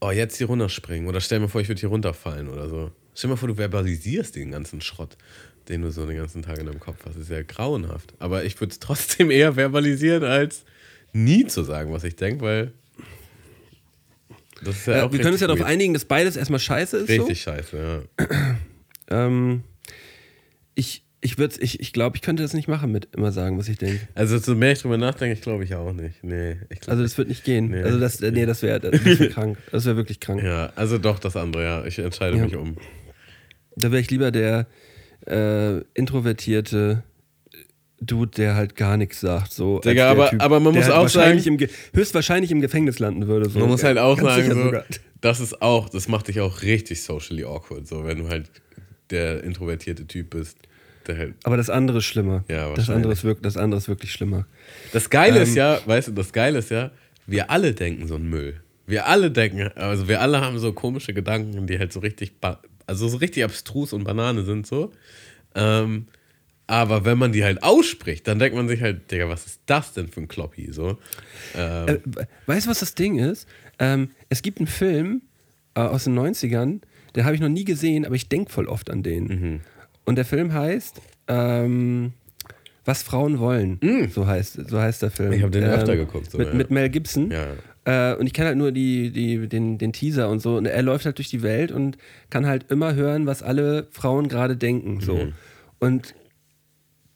oh, jetzt hier runterspringen. Oder stell dir mal vor, ich würde hier runterfallen oder so. Stell dir mal vor, du verbalisierst den ganzen Schrott, den du so den ganzen Tag in deinem Kopf hast. Das ist ja grauenhaft. Aber ich würde es trotzdem *laughs* eher verbalisieren, als nie zu sagen, was ich denke, weil. Das ist ja, ja wir können uns ja darauf einigen, dass beides erstmal scheiße ist. Richtig so. scheiße, ja. ähm, ich ich, ich, ich glaube, ich könnte das nicht machen mit immer sagen, was ich denke. Also, so mehr ich drüber nachdenke, ich glaube ich auch nicht. Nee, glaub, also, das wird nicht gehen. Nee, also, das, nee, das wäre das wär *laughs* krank. Das wäre wirklich krank. Ja, also doch das andere, ja. Ich entscheide ja. mich um. Da wäre ich lieber der äh, introvertierte Dude, der halt gar nichts sagt. So Digga, aber, typ, aber man muss halt auch sagen. Im höchstwahrscheinlich im Gefängnis landen würde. So. Man muss halt auch sagen, so, das ist auch, das macht dich auch richtig socially awkward, so wenn du halt der introvertierte Typ bist. Halt aber das andere ist schlimmer. Ja, das andere ist, wirklich, das andere ist wirklich schlimmer. Das Geile ähm, ist ja, weißt du, das Geile ist ja, wir alle denken so einen Müll. Wir alle denken, also wir alle haben so komische Gedanken, die halt so richtig, also so richtig abstrus und Banane sind so. Ähm, aber wenn man die halt ausspricht, dann denkt man sich halt, Digga, was ist das denn für ein Kloppi? So. Ähm. Äh, weißt du, was das Ding ist? Ähm, es gibt einen Film äh, aus den 90ern, den habe ich noch nie gesehen, aber ich denke voll oft an den. Mhm. Und der Film heißt ähm, Was Frauen wollen. Mhm. So, heißt, so heißt der Film. Ich habe den öfter ähm, geguckt. So, mit, ja. mit Mel Gibson. Ja. Äh, und ich kenne halt nur die, die, den, den Teaser und so. Und er läuft halt durch die Welt und kann halt immer hören, was alle Frauen gerade denken. So. Mhm. Und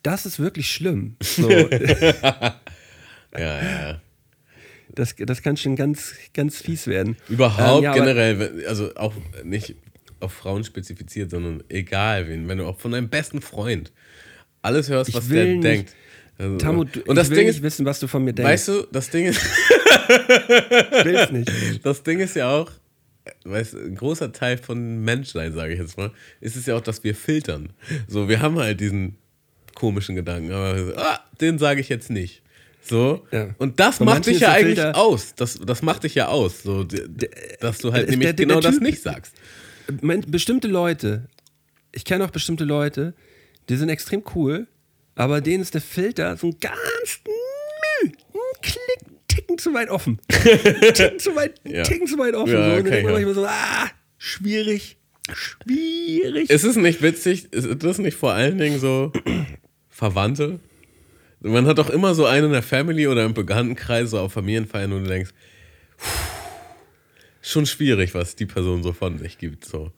das ist wirklich schlimm. So. *laughs* ja, *laughs* ja. Das, das kann schon ganz, ganz fies werden. Überhaupt ähm, ja, generell, also auch nicht auf Frauen spezifiziert, sondern egal wen, wenn du auch von deinem besten Freund alles hörst, was der nicht, denkt. Also, Tamu, du, und das ich will Ding nicht ist, wissen, was du von mir denkst. Weißt du, das Ding ist. Will's nicht. *laughs* Das Ding ist ja auch, weißt, ein großer Teil von Menschsein, sage ich jetzt mal, ist es ja auch, dass wir filtern. So, wir haben halt diesen komischen Gedanken, aber ah, den sage ich jetzt nicht. So. Ja. Und das Von macht dich ja eigentlich Filter, aus. Das, das macht dich ja aus, so, dass du halt nämlich der, der, genau das nicht sagst. Bestimmte Leute, ich kenne auch bestimmte Leute, die sind extrem cool, aber denen ist der Filter so ein ganz ein Klick, Ticken zu weit offen. *laughs* ticken zu weit, ja. Ticken zu weit offen. Ja, so. Und dann denkt man so, ah, schwierig, schwierig. Ist es nicht witzig, ist das nicht vor allen Dingen so *clears throat* Verwandte? Man hat doch immer so einen in der Family oder im Bekanntenkreis, so auf Familienfeiern, wo du denkst, schon schwierig, was die Person so von sich gibt. So.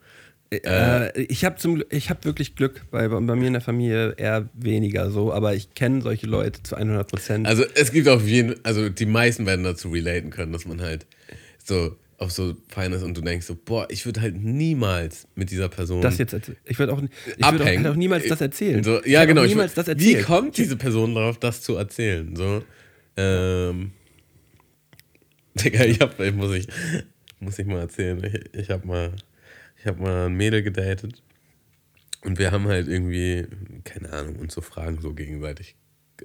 Äh, ich habe hab wirklich Glück, weil bei, bei, mir in der Familie eher weniger so, aber ich kenne solche Leute zu 100 Prozent. Also es gibt auf jeden also die meisten werden dazu relaten können, dass man halt so auf so Feines und du denkst so, boah, ich würde halt niemals mit dieser Person. Das jetzt Ich würde auch, ich würd auch, halt auch, niemals das erzählen. So, ja, genau. Niemals das erzählen. Wie kommt diese Person darauf, das zu erzählen? So, ähm. Digga, ich hab, ich muss ich, muss ich mal erzählen. Ich, ich hab mal, ich hab mal ein Mädel gedatet und wir haben halt irgendwie, keine Ahnung, uns so Fragen so gegenseitig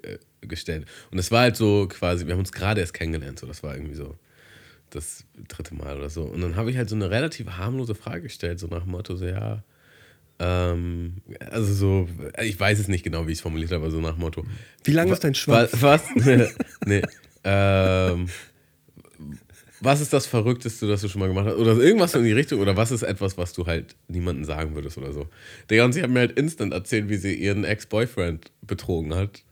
äh, gestellt. Und es war halt so quasi, wir haben uns gerade erst kennengelernt, so, das war irgendwie so das dritte Mal oder so. Und dann habe ich halt so eine relativ harmlose Frage gestellt, so nach dem Motto, so ja, ähm, also so, ich weiß es nicht genau, wie ich es formuliert habe, aber so nach dem Motto. Wie lang ist dein Schwanz? Was? *laughs* nee. ähm, was ist das Verrückteste, das du schon mal gemacht hast? Oder irgendwas in die Richtung? Oder was ist etwas, was du halt niemandem sagen würdest oder so? Digga, und sie hat mir halt instant erzählt, wie sie ihren Ex-Boyfriend betrogen hat.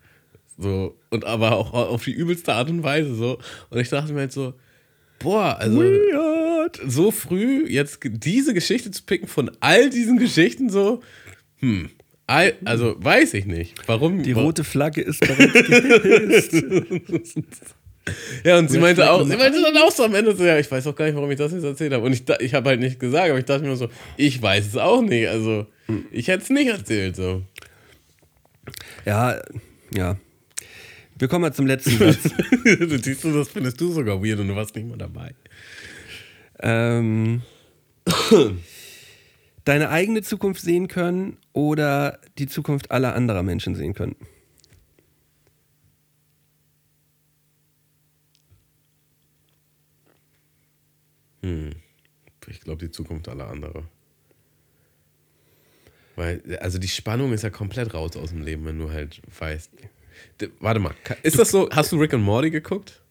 So, und aber auch auf die übelste Art und Weise so. Und ich dachte mir halt so, boah, also Weird. so früh jetzt diese Geschichte zu picken von all diesen Geschichten so, hm, also weiß ich nicht. Warum? Die rote Flagge ist bereits gehisst. *laughs* *laughs* ja, und sie meinte auch, sie meinte dann auch so am Ende so, ja, ich weiß auch gar nicht, warum ich das jetzt erzählt habe. Und ich, ich habe halt nicht gesagt, aber ich dachte mir so, ich weiß es auch nicht. Also, ich hätte es nicht erzählt, so. Ja, ja. Wir kommen mal zum letzten Satz. du *laughs* siehst du, das findest du sogar weird und du warst nicht mal dabei. Ähm, deine eigene Zukunft sehen können oder die Zukunft aller anderer Menschen sehen können? Hm. Ich glaube, die Zukunft aller anderer. Weil, also die Spannung ist ja komplett raus aus dem Leben, wenn du halt weißt, Warte mal, ist das so? Hast du Rick and Morty geguckt?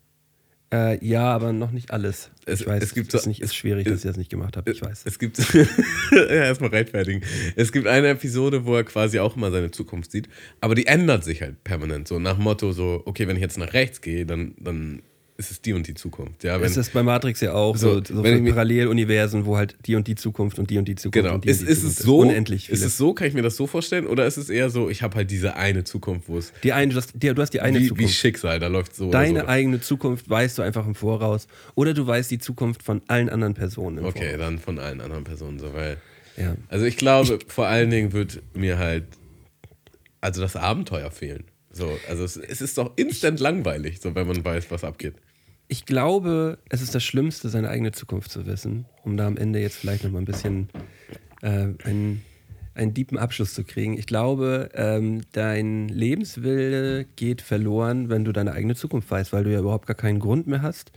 Äh, ja, aber noch nicht alles. Es, ich weiß, es gibt es nicht, ist schwierig, es, dass ich das nicht gemacht habe. Ich weiß. Es gibt *laughs* ja erstmal rechtfertigen. Es gibt eine Episode, wo er quasi auch immer seine Zukunft sieht, aber die ändert sich halt permanent. So nach Motto so, okay, wenn ich jetzt nach rechts gehe, dann, dann ist es die und die Zukunft. Ja, wenn, ist das bei Matrix ja auch so, so, so Paralleluniversen, wo halt die und die Zukunft und die und die Zukunft genau. und die ist, und die ist Zukunft. Es so, unendlich viele. Ist es so, kann ich mir das so vorstellen? Oder ist es eher so, ich habe halt diese eine Zukunft, wo es. Die eine, du hast, die, du hast die eine wie, Zukunft. Wie Schicksal, da läuft so. Deine so. eigene Zukunft weißt du einfach im Voraus. Oder du weißt die Zukunft von allen anderen Personen. okay, Voraus. dann von allen anderen Personen so, weil. Ja. Also ich glaube, ich, vor allen Dingen wird mir halt also das Abenteuer fehlen. So, also es, es ist doch instant langweilig, so wenn man weiß, was abgeht ich glaube, es ist das Schlimmste, seine eigene Zukunft zu wissen, um da am Ende jetzt vielleicht noch mal ein bisschen äh, einen, einen tiefen Abschluss zu kriegen. Ich glaube, ähm, dein Lebenswille geht verloren, wenn du deine eigene Zukunft weißt, weil du ja überhaupt gar keinen Grund mehr hast,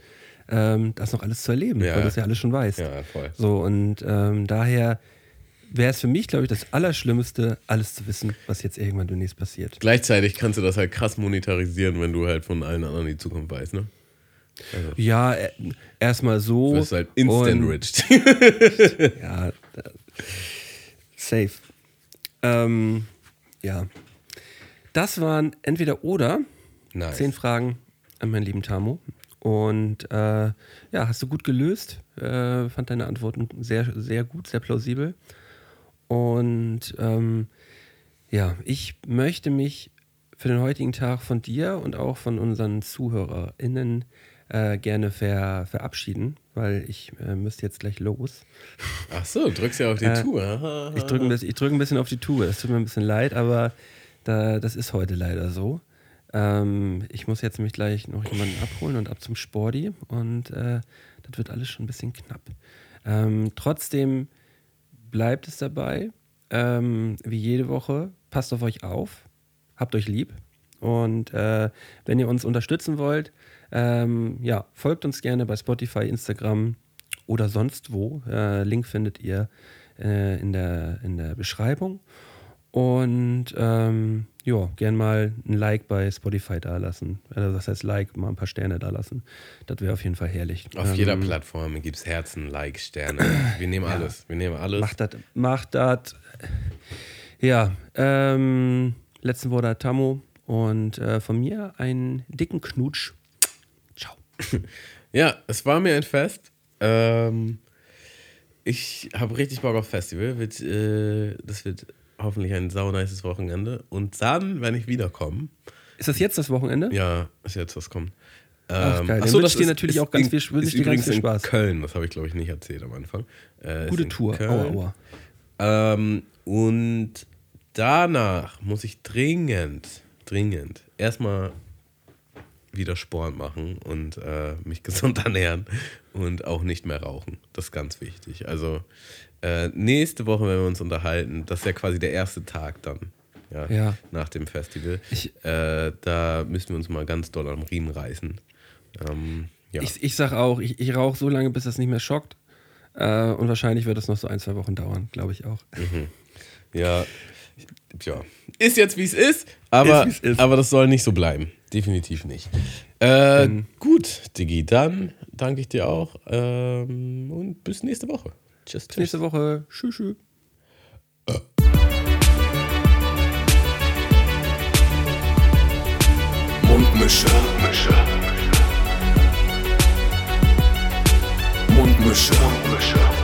ähm, das noch alles zu erleben, ja. weil du das ja alles schon weißt. Ja, voll. So, und ähm, daher wäre es für mich, glaube ich, das Allerschlimmste, alles zu wissen, was jetzt irgendwann demnächst passiert. Gleichzeitig kannst du das halt krass monetarisieren, wenn du halt von allen anderen die Zukunft weißt, ne? Also. Ja, äh, erstmal so. Du bist halt instant rich. *laughs* ja, safe. Ähm, ja. Das waren entweder oder. Nice. Zehn Fragen an meinen lieben Tamu. Und äh, ja, hast du gut gelöst. Äh, fand deine Antworten sehr, sehr gut, sehr plausibel. Und ähm, ja, ich möchte mich für den heutigen Tag von dir und auch von unseren ZuhörerInnen äh, gerne ver verabschieden, weil ich äh, müsste jetzt gleich los. Ach so, drückst ja auf die äh, Tube. ich drücke ein, bisschen, drück ein bisschen auf die Tube. Es tut mir ein bisschen leid, aber da, das ist heute leider so. Ähm, ich muss jetzt mich gleich noch jemanden abholen und ab zum Sporti und äh, das wird alles schon ein bisschen knapp. Ähm, trotzdem bleibt es dabei, ähm, wie jede Woche. Passt auf euch auf, habt euch lieb und äh, wenn ihr uns unterstützen wollt, ähm, ja, folgt uns gerne bei Spotify, Instagram oder sonst wo. Äh, Link findet ihr äh, in, der, in der Beschreibung. Und ähm, ja, gern mal ein Like bei Spotify da lassen. Also das heißt Like, mal ein paar Sterne da lassen. Das wäre auf jeden Fall herrlich. Auf ähm, jeder Plattform gibt es Herzen, Like, Sterne. Wir nehmen ja, alles. Wir nehmen alles. Macht das. Macht das. Ja, ähm, letzten Worte hat Tammo und äh, von mir einen dicken Knutsch. *laughs* ja, es war mir ein Fest. Ähm, ich habe richtig Bock auf Festival. Wird, äh, das wird hoffentlich ein saunices Wochenende. Und dann, wenn ich wiederkomme. Ist das jetzt das Wochenende? Ja, ist jetzt das kommt. Ach, ähm, geil. Achso, das dir natürlich auch ganz viel, ist übrigens viel Spaß. in Köln, das habe ich glaube ich nicht erzählt am Anfang. Äh, Gute Tour, aua, aua. Ähm, und danach muss ich dringend, dringend erstmal wieder Sport machen und äh, mich *laughs* gesund ernähren und auch nicht mehr rauchen. Das ist ganz wichtig. Also äh, nächste Woche, wenn wir uns unterhalten, das ist ja quasi der erste Tag dann. Ja, ja. nach dem Festival. Ich, äh, da müssen wir uns mal ganz doll am Riemen reißen. Ähm, ja. Ich, ich sag auch, ich, ich rauche so lange, bis das nicht mehr schockt. Äh, und wahrscheinlich wird es noch so ein, zwei Wochen dauern, glaube ich auch. Mhm. Ja, Tja, ist jetzt wie es ist, aber, ist, ist. aber das soll nicht so bleiben. Definitiv nicht. Äh, mhm. Gut, Digi, dann danke ich dir auch ähm, und bis nächste Woche. Tschüss, tschüss. Nächste Woche. Tschüss. tschüss. Äh. Mundmische. Mundmische. Mundmische.